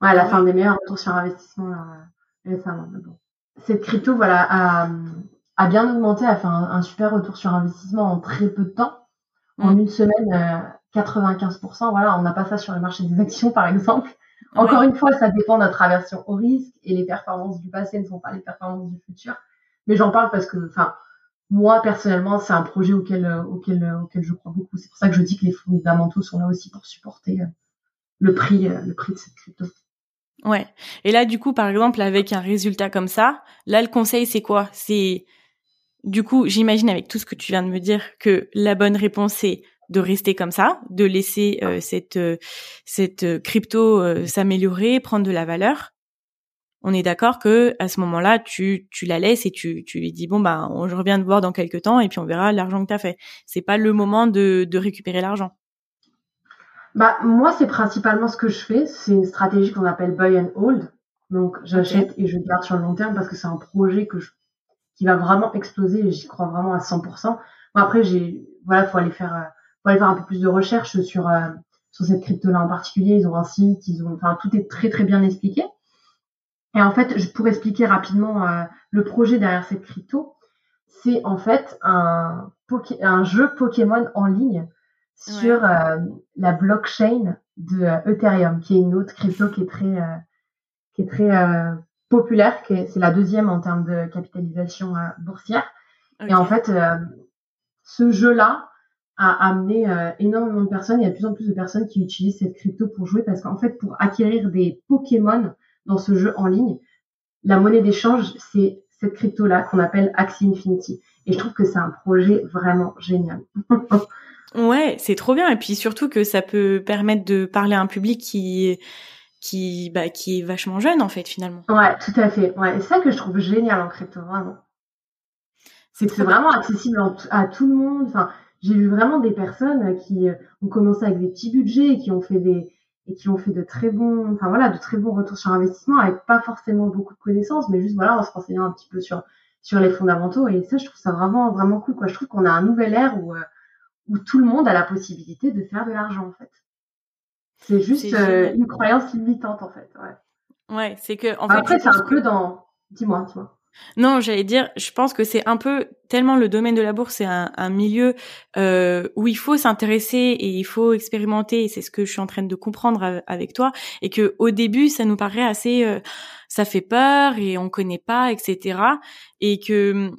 Ouais, la ah fin des meilleurs retours sur investissement, là, récemment. bon. Cette crypto, voilà, a, a bien augmenté, a fait un, super retour sur investissement en très peu de temps. En mm. une semaine, 95%. Euh, voilà, on n'a pas ça sur le marché des actions, par exemple. Encore une fois, ça dépend de notre aversion au risque et les performances du passé ne sont pas les performances du futur. Mais j'en parle parce que, enfin, moi personnellement, c'est un projet auquel, euh, auquel, euh, auquel je crois beaucoup. C'est pour ça que je dis que les fondamentaux sont là aussi pour supporter le prix, le prix de cette crypto. Ouais. Et là, du coup, par exemple, avec un résultat comme ça, là, le conseil, c'est quoi? C'est du coup, j'imagine avec tout ce que tu viens de me dire que la bonne réponse c'est de rester comme ça, de laisser euh, cette euh, cette euh, crypto s'améliorer, prendre de la valeur. On est d'accord que à ce moment-là, tu tu la laisses et tu tu lui dis bon bah je reviens te voir dans quelques temps et puis on verra l'argent que tu as fait. C'est pas le moment de de récupérer l'argent. Bah moi c'est principalement ce que je fais, c'est une stratégie qu'on appelle buy and hold. Donc j'achète et je garde sur le long terme parce que c'est un projet que je qui va vraiment exploser j'y crois vraiment à 100%. Bon, après, j'ai, voilà, faut aller faire, euh, faut aller faire un peu plus de recherche sur, euh, sur cette crypto-là en particulier. Ils ont un site, ils ont, enfin, tout est très, très bien expliqué. Et en fait, je pourrais expliquer rapidement euh, le projet derrière cette crypto. C'est en fait un, un jeu Pokémon en ligne sur la blockchain de Ethereum, qui est une autre crypto qui est très, qui est très populaire, c'est la deuxième en termes de capitalisation euh, boursière. Et en fait, euh, ce jeu-là a amené euh, énormément de personnes. Il y a de plus en plus de personnes qui utilisent cette crypto pour jouer parce qu'en fait, pour acquérir des Pokémon dans ce jeu en ligne, la monnaie d'échange, c'est cette crypto-là qu'on appelle Axie Infinity. Et je trouve que c'est un projet vraiment génial. ouais, c'est trop bien. Et puis surtout que ça peut permettre de parler à un public qui qui bah qui est vachement jeune en fait finalement. Ouais, tout à fait. Ouais, c'est ça que je trouve génial en crypto vraiment. C'est c'est vraiment accessible à tout le monde. Enfin, j'ai vu vraiment des personnes qui euh, ont commencé avec des petits budgets et qui ont fait des et qui ont fait de très bons enfin voilà, de très bons retours sur investissement avec pas forcément beaucoup de connaissances mais juste voilà en se renseignant un petit peu sur sur les fondamentaux et ça je trouve ça vraiment vraiment cool quoi. Je trouve qu'on a un nouvel ère où euh, où tout le monde a la possibilité de faire de l'argent en fait. C'est juste euh, une croyance limitante en fait. Ouais, ouais c'est que en fait, après c'est un peu dans. Dis-moi, dis-moi. Non, j'allais dire, je pense que c'est un peu tellement le domaine de la bourse, c'est un, milieu euh, où il faut s'intéresser et il faut expérimenter. Et c'est ce que je suis en train de comprendre avec toi. Et que au début, ça nous paraît assez, euh, ça fait peur et on connaît pas, etc. Et que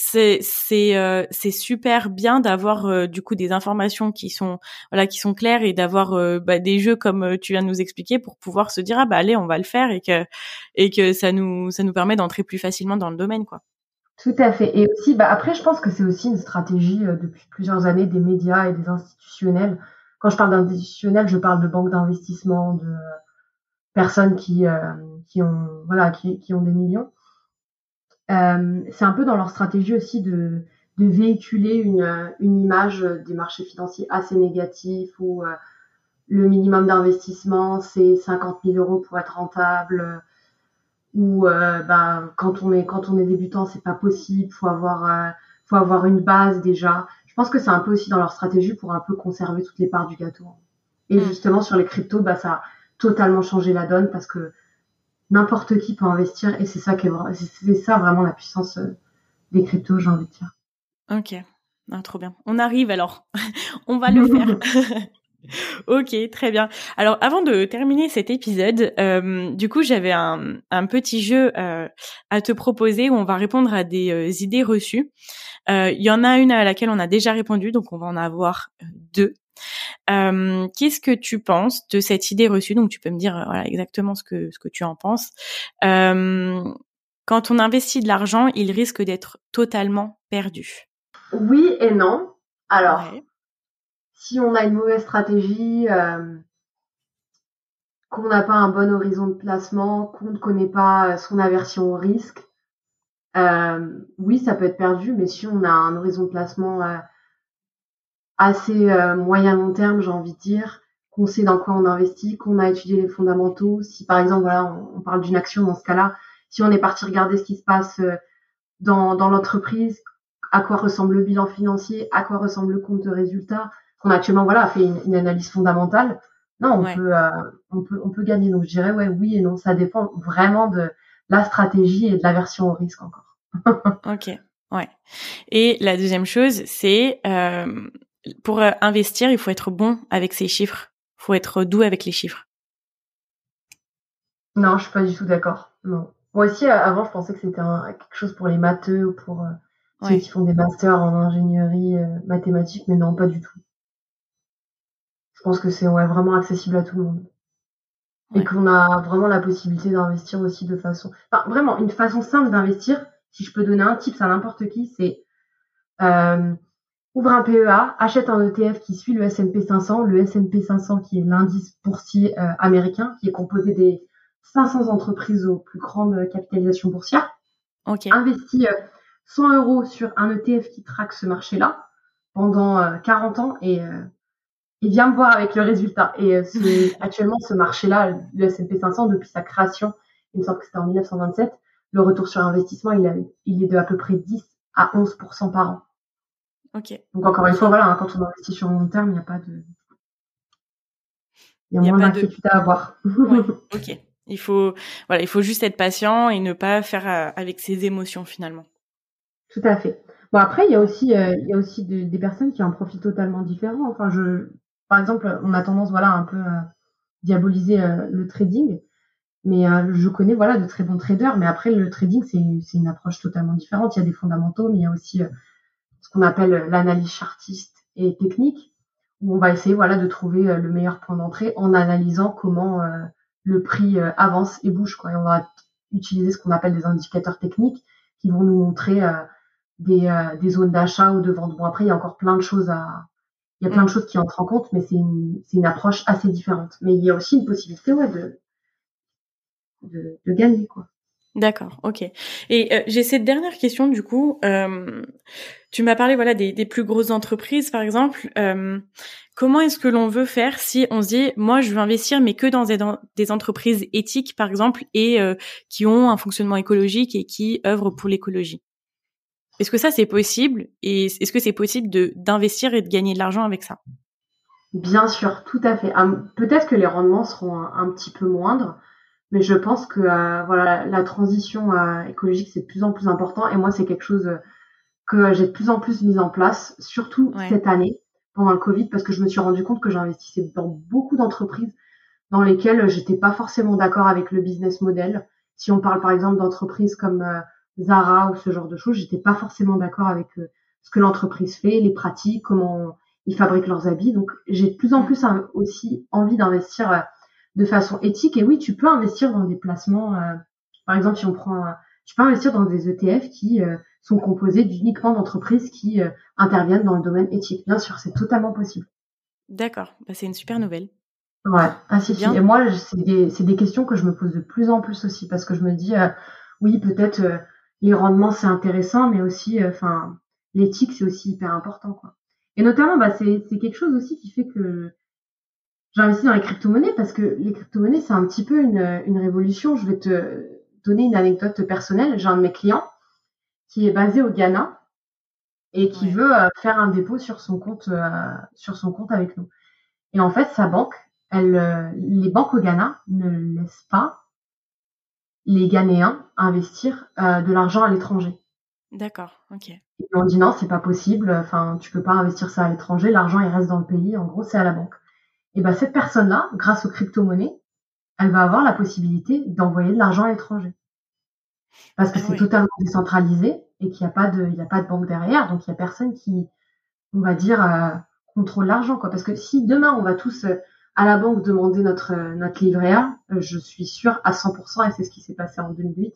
c'est c'est euh, c'est super bien d'avoir euh, du coup des informations qui sont voilà qui sont claires et d'avoir euh, bah, des jeux comme tu viens de nous expliquer pour pouvoir se dire ah bah allez on va le faire et que et que ça nous ça nous permet d'entrer plus facilement dans le domaine quoi. Tout à fait et aussi bah après je pense que c'est aussi une stratégie depuis plusieurs années des médias et des institutionnels. Quand je parle d'institutionnels, je parle de banques d'investissement, de personnes qui qui ont voilà qui qui ont des millions euh, c'est un peu dans leur stratégie aussi de, de véhiculer une, une, image des marchés financiers assez négatif où euh, le minimum d'investissement c'est 50 000 euros pour être rentable ou euh, ben, quand on est quand on est débutant c'est pas possible faut avoir faut avoir une base déjà je pense que c'est un peu aussi dans leur stratégie pour un peu conserver toutes les parts du gâteau et mm. justement sur les cryptos bah ça a totalement changé la donne parce que n'importe qui peut investir et c'est ça qui est c'est ça vraiment la puissance euh, des cryptos, j'ai envie de dire. Ok, ah, trop bien. On arrive alors, on va le faire. ok, très bien. Alors avant de terminer cet épisode, euh, du coup j'avais un, petit jeu euh, à te proposer où on va répondre à des idées reçues. Il y en a une à laquelle on a déjà répondu, donc on va en avoir deux. Euh, Qu'est-ce que tu penses de cette idée reçue? Donc tu peux me dire euh, voilà, exactement ce que ce que tu en penses. Euh, quand on investit de l'argent, il risque d'être totalement perdu. Oui et non. Alors, si on a une mauvaise stratégie, euh, qu'on n'a pas un bon horizon de placement, qu'on ne connaît pas son aversion au risque, oui, ça peut être perdu. Mais si on a un horizon de placement assez euh, moyen long terme, j'ai envie de dire, qu'on sait dans quoi on investit, qu'on a étudié les fondamentaux. Si par exemple, voilà, on, parle d'une action dans ce cas-là, si on est parti regarder ce qui se passe euh, dans, dans l'entreprise, à quoi ressemble le bilan financier, à quoi ressemble le compte de résultat, qu'on a actuellement voilà fait une, analyse fondamentale. Non, on peut euh, on peut on peut gagner. Donc je dirais ouais oui et non, ça dépend vraiment de la stratégie et de la version au risque encore. ok, ouais. Et la deuxième chose, c'est euh, pour euh, investir, il faut être bon avec ses chiffres. Il faut être doux avec les chiffres. Non, je suis pas du tout d'accord. Non. Moi aussi, avant, je pensais que c'était quelque chose pour les matheux ou pour euh, ceux qui font des masters en ingénierie euh, mathématique, mais non, pas du tout. Je pense que c'est ouais, vraiment accessible à tout le monde. Et qu'on a vraiment la possibilité d'investir aussi de façon... Enfin, vraiment, une façon simple d'investir, si je peux donner un tip à n'importe qui, c'est... Euh, ouvre un PEA, achète un ETF qui suit le S&P 500, le S&P 500 qui est l'indice boursier euh, américain, qui est composé des 500 entreprises aux plus grandes capitalisations boursières. Okay. Investis 100 euh, euros sur un ETF qui traque ce marché-là pendant 40 euh, ans et, et viens me voir avec le résultat. Et actuellement, ce marché-là, le S&P 500, depuis sa création, il me semble que c'était en 1927, le retour sur investissement, il, il est de à peu près 10 à 11% par an. Ok. Donc encore une fois, voilà, hein, quand on investit sur long terme, il n'y a pas de, il y a, moins d'inquiétude à avoir. ok. Il faut, voilà, il faut juste être patient et ne pas faire euh, avec ses émotions finalement. Tout à fait. Bon après, il y a aussi, euh, il y a aussi des personnes qui ont un profil totalement différent. Enfin, je, par exemple, on a tendance, voilà, un peu à diaboliser euh, le trading, mais je connais, voilà, de très bons traders. Mais après, le trading, c'est une approche totalement différente. Il y a des fondamentaux, mais il y a aussi ce qu'on appelle l'analyse chartiste et technique, où on va essayer voilà de trouver euh, le meilleur point d'entrée en analysant comment euh, le prix euh, avance et bouge quoi. Et on va utiliser ce qu'on appelle des indicateurs techniques qui vont nous montrer des, des zones d'achat ou de vente. Bon après il y a encore plein de choses à il y a plein de mm. choses qui entrent en compte, mais c'est une, c'est une approche assez différente. Mais il y a aussi une possibilité ouais, de, de, de gagner. quoi. D'accord, ok. Et euh, j'ai cette dernière question du coup. Euh, tu m'as parlé voilà des, plus grosses entreprises par exemple. Euh, comment est-ce que l'on veut faire si on se dit moi je veux investir mais que dans des, entreprises éthiques par exemple et qui ont un fonctionnement écologique et qui œuvrent pour l'écologie? Est-ce que ça c'est possible? Et est-ce que c'est possible de d'investir et de gagner de l'argent avec ça? Bien sûr, tout à fait. Peut-être que les rendements seront un petit peu moindres mais je pense que voilà la transition écologique c'est de plus en plus important et moi c'est quelque chose que j'ai de plus en plus mis en place, surtout cette année pendant le Covid, parce que je me suis rendu compte que j'investissais dans beaucoup d'entreprises dans lesquelles j'étais pas forcément d'accord avec le business model. Si on parle par exemple d'entreprises comme euh, Zara ou ce genre de choses, j'étais pas forcément d'accord avec euh, ce que l'entreprise fait, les pratiques, comment ils fabriquent leurs habits. Donc j'ai de plus en mm. plus aussi envie d'investir euh, de façon éthique. Et oui, tu peux investir dans des placements. par exemple, si on prend, tu peux investir dans des ETF qui sont composés uniquement d'entreprises qui interviennent dans le domaine éthique. Bien sûr, c'est totalement possible. D'accord, bah, c'est une super nouvelle. Ouais, ah si, Et moi, c'est des, des, questions que je me pose de plus en plus aussi parce que je me dis, euh, oui, peut-être euh, les rendements c'est intéressant, mais aussi, euh, enfin, l'éthique c'est aussi hyper important, quoi. Et notamment, bah, c'est quelque chose aussi qui fait que j'investis dans les crypto-monnaies parce que les crypto-monnaies c'est un petit peu une, une révolution. Je vais te donner une anecdote personnelle. J'ai un de mes clients qui est basé au Ghana et qui veut faire un dépôt sur son compte, sur son compte avec nous. Et en fait, sa banque elle, euh, les banques au Ghana ne laissent pas les Ghanéens investir euh, de l'argent à l'étranger. D'accord, ok. Ils ont dit non, c'est pas possible. Enfin, tu peux pas investir ça à l'étranger. L'argent il reste dans le pays. En gros, c'est à la banque. Et ben cette personne-là, grâce aux crypto-monnaies, elle va avoir la possibilité d'envoyer de l'argent à l'étranger. Parce que ah c'est totalement décentralisé et qu'il n'y a pas de, il y a pas de banque derrière, donc il y a personne qui, on va dire, euh, contrôle l'argent, quoi. Parce que si demain on va tous à la banque demander notre notre livret A, euh, je suis sûre à 100%, et c'est ce qui s'est passé en 2008,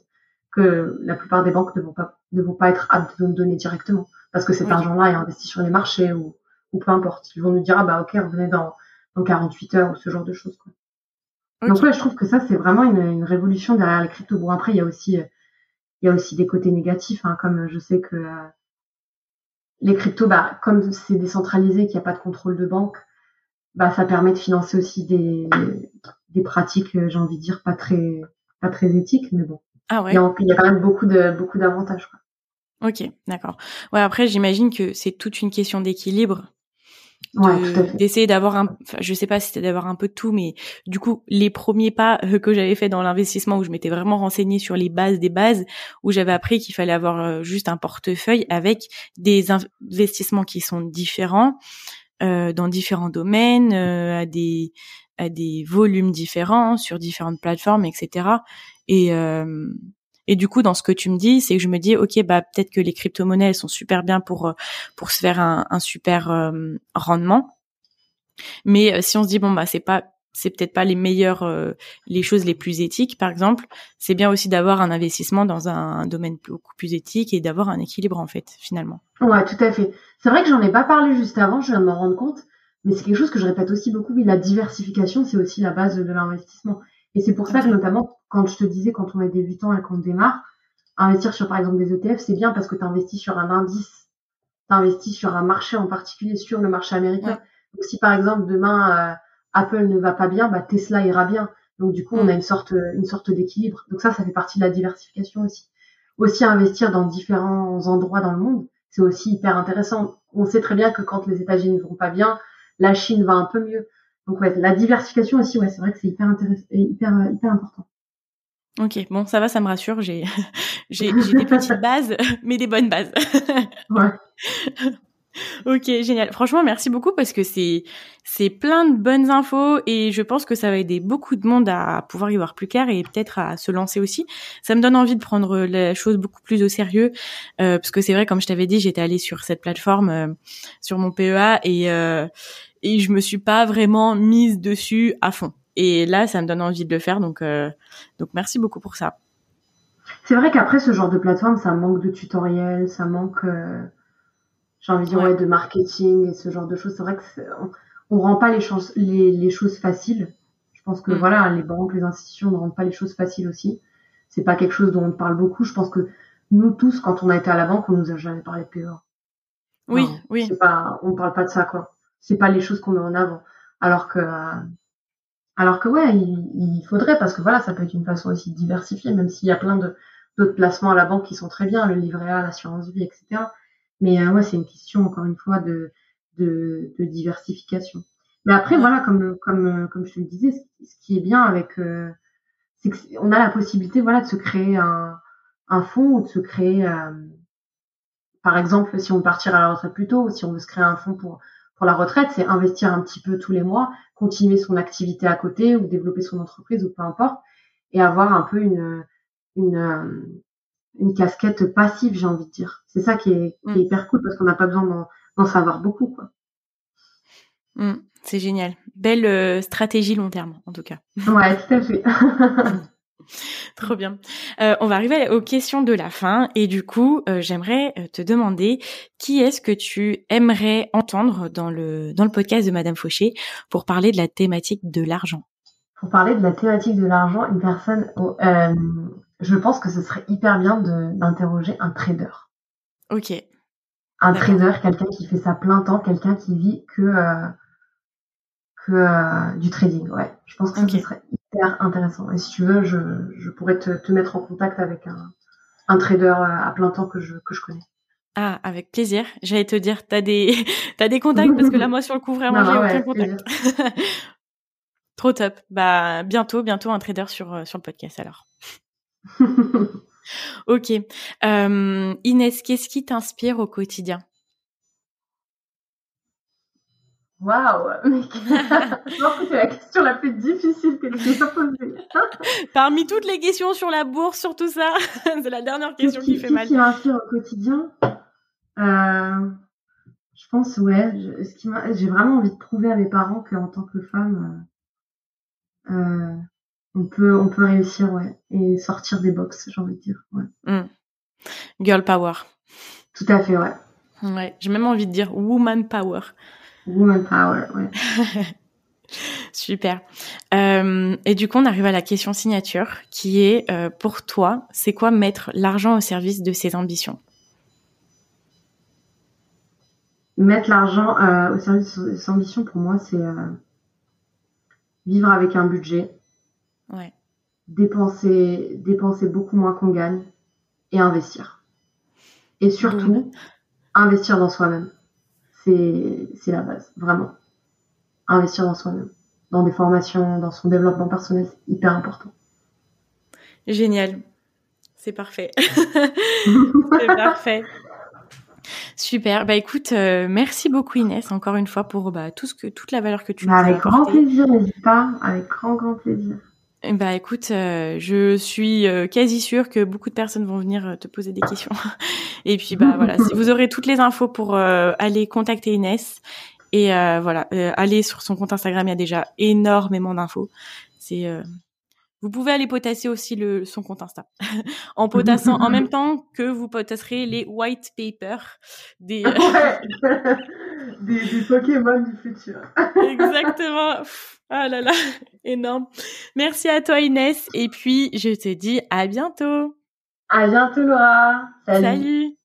que la plupart des banques ne vont pas ne vont pas être aptes de nous donner directement, parce que cet argent-là est investi sur les marchés ou ou peu importe. Ils vont nous dire ah bah ok, revenez dans dans 48 heures ou ce genre de choses. Quoi. Donc ouais, je trouve que ça c'est vraiment une, une révolution derrière les cryptos. Bon après il y a aussi il y a aussi des côtés négatifs, hein, comme je sais que euh, les cryptos, bah, comme c'est décentralisé, qu'il n'y a pas de contrôle de banque, bah, ça permet de financer aussi des, des pratiques, j'ai envie de dire, pas très, pas très éthiques, mais bon. Ah ouais. Il y a, il y a quand même beaucoup de, beaucoup d'avantages, quoi. Ok, d'accord. Ouais, après, j'imagine que c'est toute une question d'équilibre. D'essayer d'avoir un enfin, je sais pas si c'était d'avoir un peu de tout mais du coup les premiers pas euh, que j'avais fait dans l'investissement où je m'étais vraiment renseignée sur les bases des bases où j'avais appris qu'il fallait avoir euh, juste un portefeuille avec des investissements qui sont différents euh, dans différents domaines, euh, à des à des volumes différents sur différentes plateformes, etc. Et euh, et du coup, dans ce que tu me dis, c'est que je me dis, ok, bah peut-être que les crypto-monnaies elles sont super bien pour pour se faire un, super rendement. Mais si on se dit bon bah c'est pas c'est peut-être pas les meilleures euh, les choses les plus éthiques par exemple c'est bien aussi d'avoir un investissement dans un, domaine beaucoup plus éthique et d'avoir un équilibre en fait finalement. Ouais tout à fait. C'est vrai que j'en ai pas parlé juste avant je viens de m'en rendre compte mais c'est quelque chose que je répète aussi beaucoup. La diversification c'est aussi la base de l'investissement et c'est pour ça que notamment quand je te disais quand on est débutant et qu'on démarre investir sur par exemple des ETF c'est bien parce que tu investis sur un indice tu investis sur un marché en particulier sur le marché américain donc si par exemple demain euh, Apple ne va pas bien, bah Tesla ira bien. Donc du coup, on a mm. une sorte une sorte d'équilibre. Donc ça, ça fait partie de la diversification aussi. Aussi investir dans différents endroits dans le monde, c'est aussi hyper intéressant. On sait très bien que quand les États-Unis ne vont pas bien, la Chine va un peu mieux. Donc ouais, la diversification aussi, ouais, c'est vrai que c'est hyper intéressant, hyper hyper important. Ok, bon, ça va, ça me rassure. J'ai j'ai des petites bases, mais des bonnes bases. ouais. Ok, génial. Franchement, merci beaucoup parce que c'est c'est plein de bonnes infos et je pense que ça va aider beaucoup de monde à pouvoir y voir plus clair et peut-être à se lancer aussi. Ça me donne envie de prendre la chose beaucoup plus au sérieux euh, parce que c'est vrai, comme je t'avais dit, j'étais allée sur cette plateforme, euh, sur mon PEA et euh, et je me suis pas vraiment mise dessus à fond. Et là, ça me donne envie de le faire, donc euh, donc merci beaucoup pour ça. C'est vrai qu'après ce genre de plateforme, ça manque de tutoriels, ça manque euh, j'ai envie de dire ouais. de marketing et ce genre de choses. C'est vrai que on, on rend pas les, choses les, les, choses faciles. Je pense que mm. voilà, les banques, les institutions ne rendent pas les choses faciles aussi. C'est pas quelque chose dont on parle beaucoup. Je pense que nous tous, quand on a été à la banque, on nous a jamais parlé de PEA. Oui, oui. Pas, on parle pas de ça quoi. C'est pas les choses qu'on met en avant. Alors que, alors que ouais, il, il, faudrait parce que voilà, ça peut être une façon aussi de diversifier, même s'il y a plein de d'autres placements à la banque qui sont très bien, le livret A, l'assurance vie, etc. Mais euh, ouais, c'est une question encore une fois de, de, de diversification. Mais après, voilà, comme comme comme je te le disais, ce qui est bien avec euh, c'est qu'on a la possibilité, voilà, de se créer un, un fonds ou de se créer, par exemple, si on veut partir à la retraite plus tôt si on veut se créer un fonds pour pour la retraite, c'est investir un petit peu tous les mois, continuer son activité à côté ou développer son entreprise ou peu importe, et avoir un peu une une une casquette passive, j'ai envie de dire. C'est ça qui est, qui est, mm. hyper cool parce qu'on n'a pas besoin d'en savoir beaucoup, quoi. Mm, c'est génial. Belle euh, stratégie long terme, en tout cas. Ouais, tout à fait. Trop bien. Euh, on va arriver aux questions de la fin et du coup, euh, j'aimerais te demander qui est-ce que tu aimerais entendre dans le dans le podcast de Madame Fauché pour parler de la thématique de l'argent? Pour parler de la thématique de l'argent, une personne, euh, je pense que ce serait hyper bien d'interroger un trader. Ok. Un trader, quelqu'un qui fait ça plein temps, quelqu'un qui vit que euh, que euh, du trading. Ouais, je pense que ça, serait hyper intéressant. Et si tu veux, je, je pourrais te, te mettre en contact avec un, un trader à plein temps que je que je connais. Ah, avec plaisir. J'allais te dire, t'as des, t'as des contacts parce que là, moi, sur le coup, vraiment, j'ai aucun contact. Trop top. Bah, bientôt, bientôt un trader sur, euh, sur le podcast, alors. ok. Euh, Inès, qu'est-ce qui t'inspire au quotidien? Waouh Je pense que c'est la question la plus difficile que j'ai posée. Parmi toutes les questions sur la bourse, sur tout ça, c'est la dernière question qui, fait mal. Qu'est-ce qui m'inspire au quotidien euh, Je pense, ouais, j'ai vraiment envie de prouver à mes parents qu'en tant que femme, euh, euh on peut on peut réussir ouais et sortir des box j'ai envie de dire ouais. Mm. Girl power. Tout à fait ouais. Ouais, j'ai même envie de dire woman power. Woman power, ouais. Super. Euh, et du coup, on arrive à la question signature, qui est euh, pour toi, c'est quoi mettre l'argent au service de ses ambitions? Mettre l'argent euh, au service de ses ambitions, pour moi, c'est vivre avec un budget, Ouais. Dépenser, dépenser beaucoup moins qu'on gagne et investir. Et surtout, investir dans soi-même. C'est, c'est la base, vraiment. Investir dans soi-même. Dans des formations, dans son développement personnel, c'est hyper important. Génial. C'est parfait. c'est parfait. Super. Bah écoute, euh, merci beaucoup Inès encore une fois pour bah, tout ce que toute la valeur que tu bah, nous as Avec grand plaisir, n'hésite pas. Avec grand grand plaisir. Bah écoute, euh, je suis euh, quasi sûre que beaucoup de personnes vont venir euh, te poser des questions. Et puis bah voilà, vous aurez toutes les infos pour aller contacter Inès. Et voilà, aller sur son compte Instagram, il y a déjà énormément d'infos. C'est vous pouvez aller potasser aussi le, son compte Insta. En potassant en même temps que vous potasserez les white papers des, des, des Pokémon du futur. Exactement. Ah là là, énorme. Merci à toi Inès et puis je te dis à bientôt. À bientôt Laura. Salut.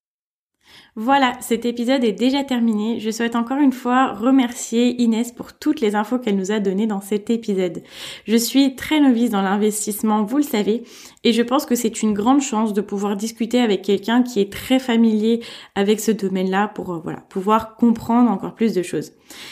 Voilà, cet épisode est déjà terminé. Je souhaite encore une fois remercier Inès pour toutes les infos qu'elle nous a données dans cet épisode. Je suis très novice dans l'investissement, vous le savez, et je pense que c'est une grande chance de pouvoir discuter avec quelqu'un qui est très familier avec ce domaine-là pour euh, voilà, pouvoir comprendre encore plus de choses.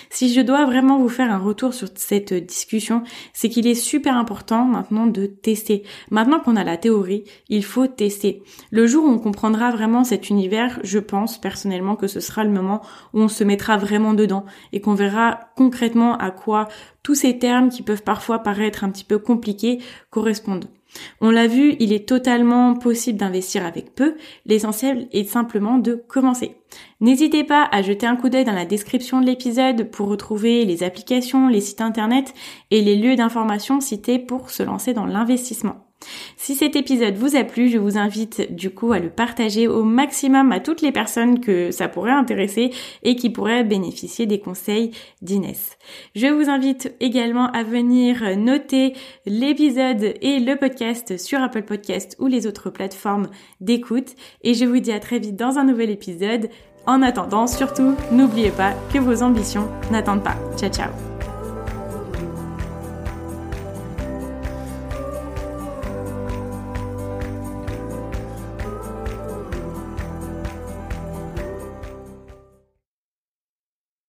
Si je dois vraiment vous faire un retour sur cette discussion, c'est qu'il est super important maintenant de tester. Maintenant qu'on a la théorie, il faut tester. Le jour où on comprendra vraiment cet univers, je personnellement que ce sera le moment où on se mettra vraiment dedans et qu'on verra concrètement à quoi tous ces termes qui peuvent parfois paraître un petit peu compliqués correspondent. On l'a vu, il est totalement possible d'investir avec peu, l'essentiel est simplement de commencer. N'hésitez pas à jeter un coup d'œil dans la description de l'épisode pour retrouver les applications, les sites internet et les lieux d'information cités pour se lancer dans l'investissement. Si cet épisode vous a plu, je vous invite du coup à le partager au maximum à toutes les personnes que ça pourrait intéresser et qui pourraient bénéficier des conseils d'Inès. Je vous invite également à venir noter l'épisode et le podcast sur Apple Podcast ou les autres plateformes d'écoute et je vous dis à très vite dans un nouvel épisode. En attendant, surtout, n'oubliez pas que vos ambitions n'attendent pas. Ciao ciao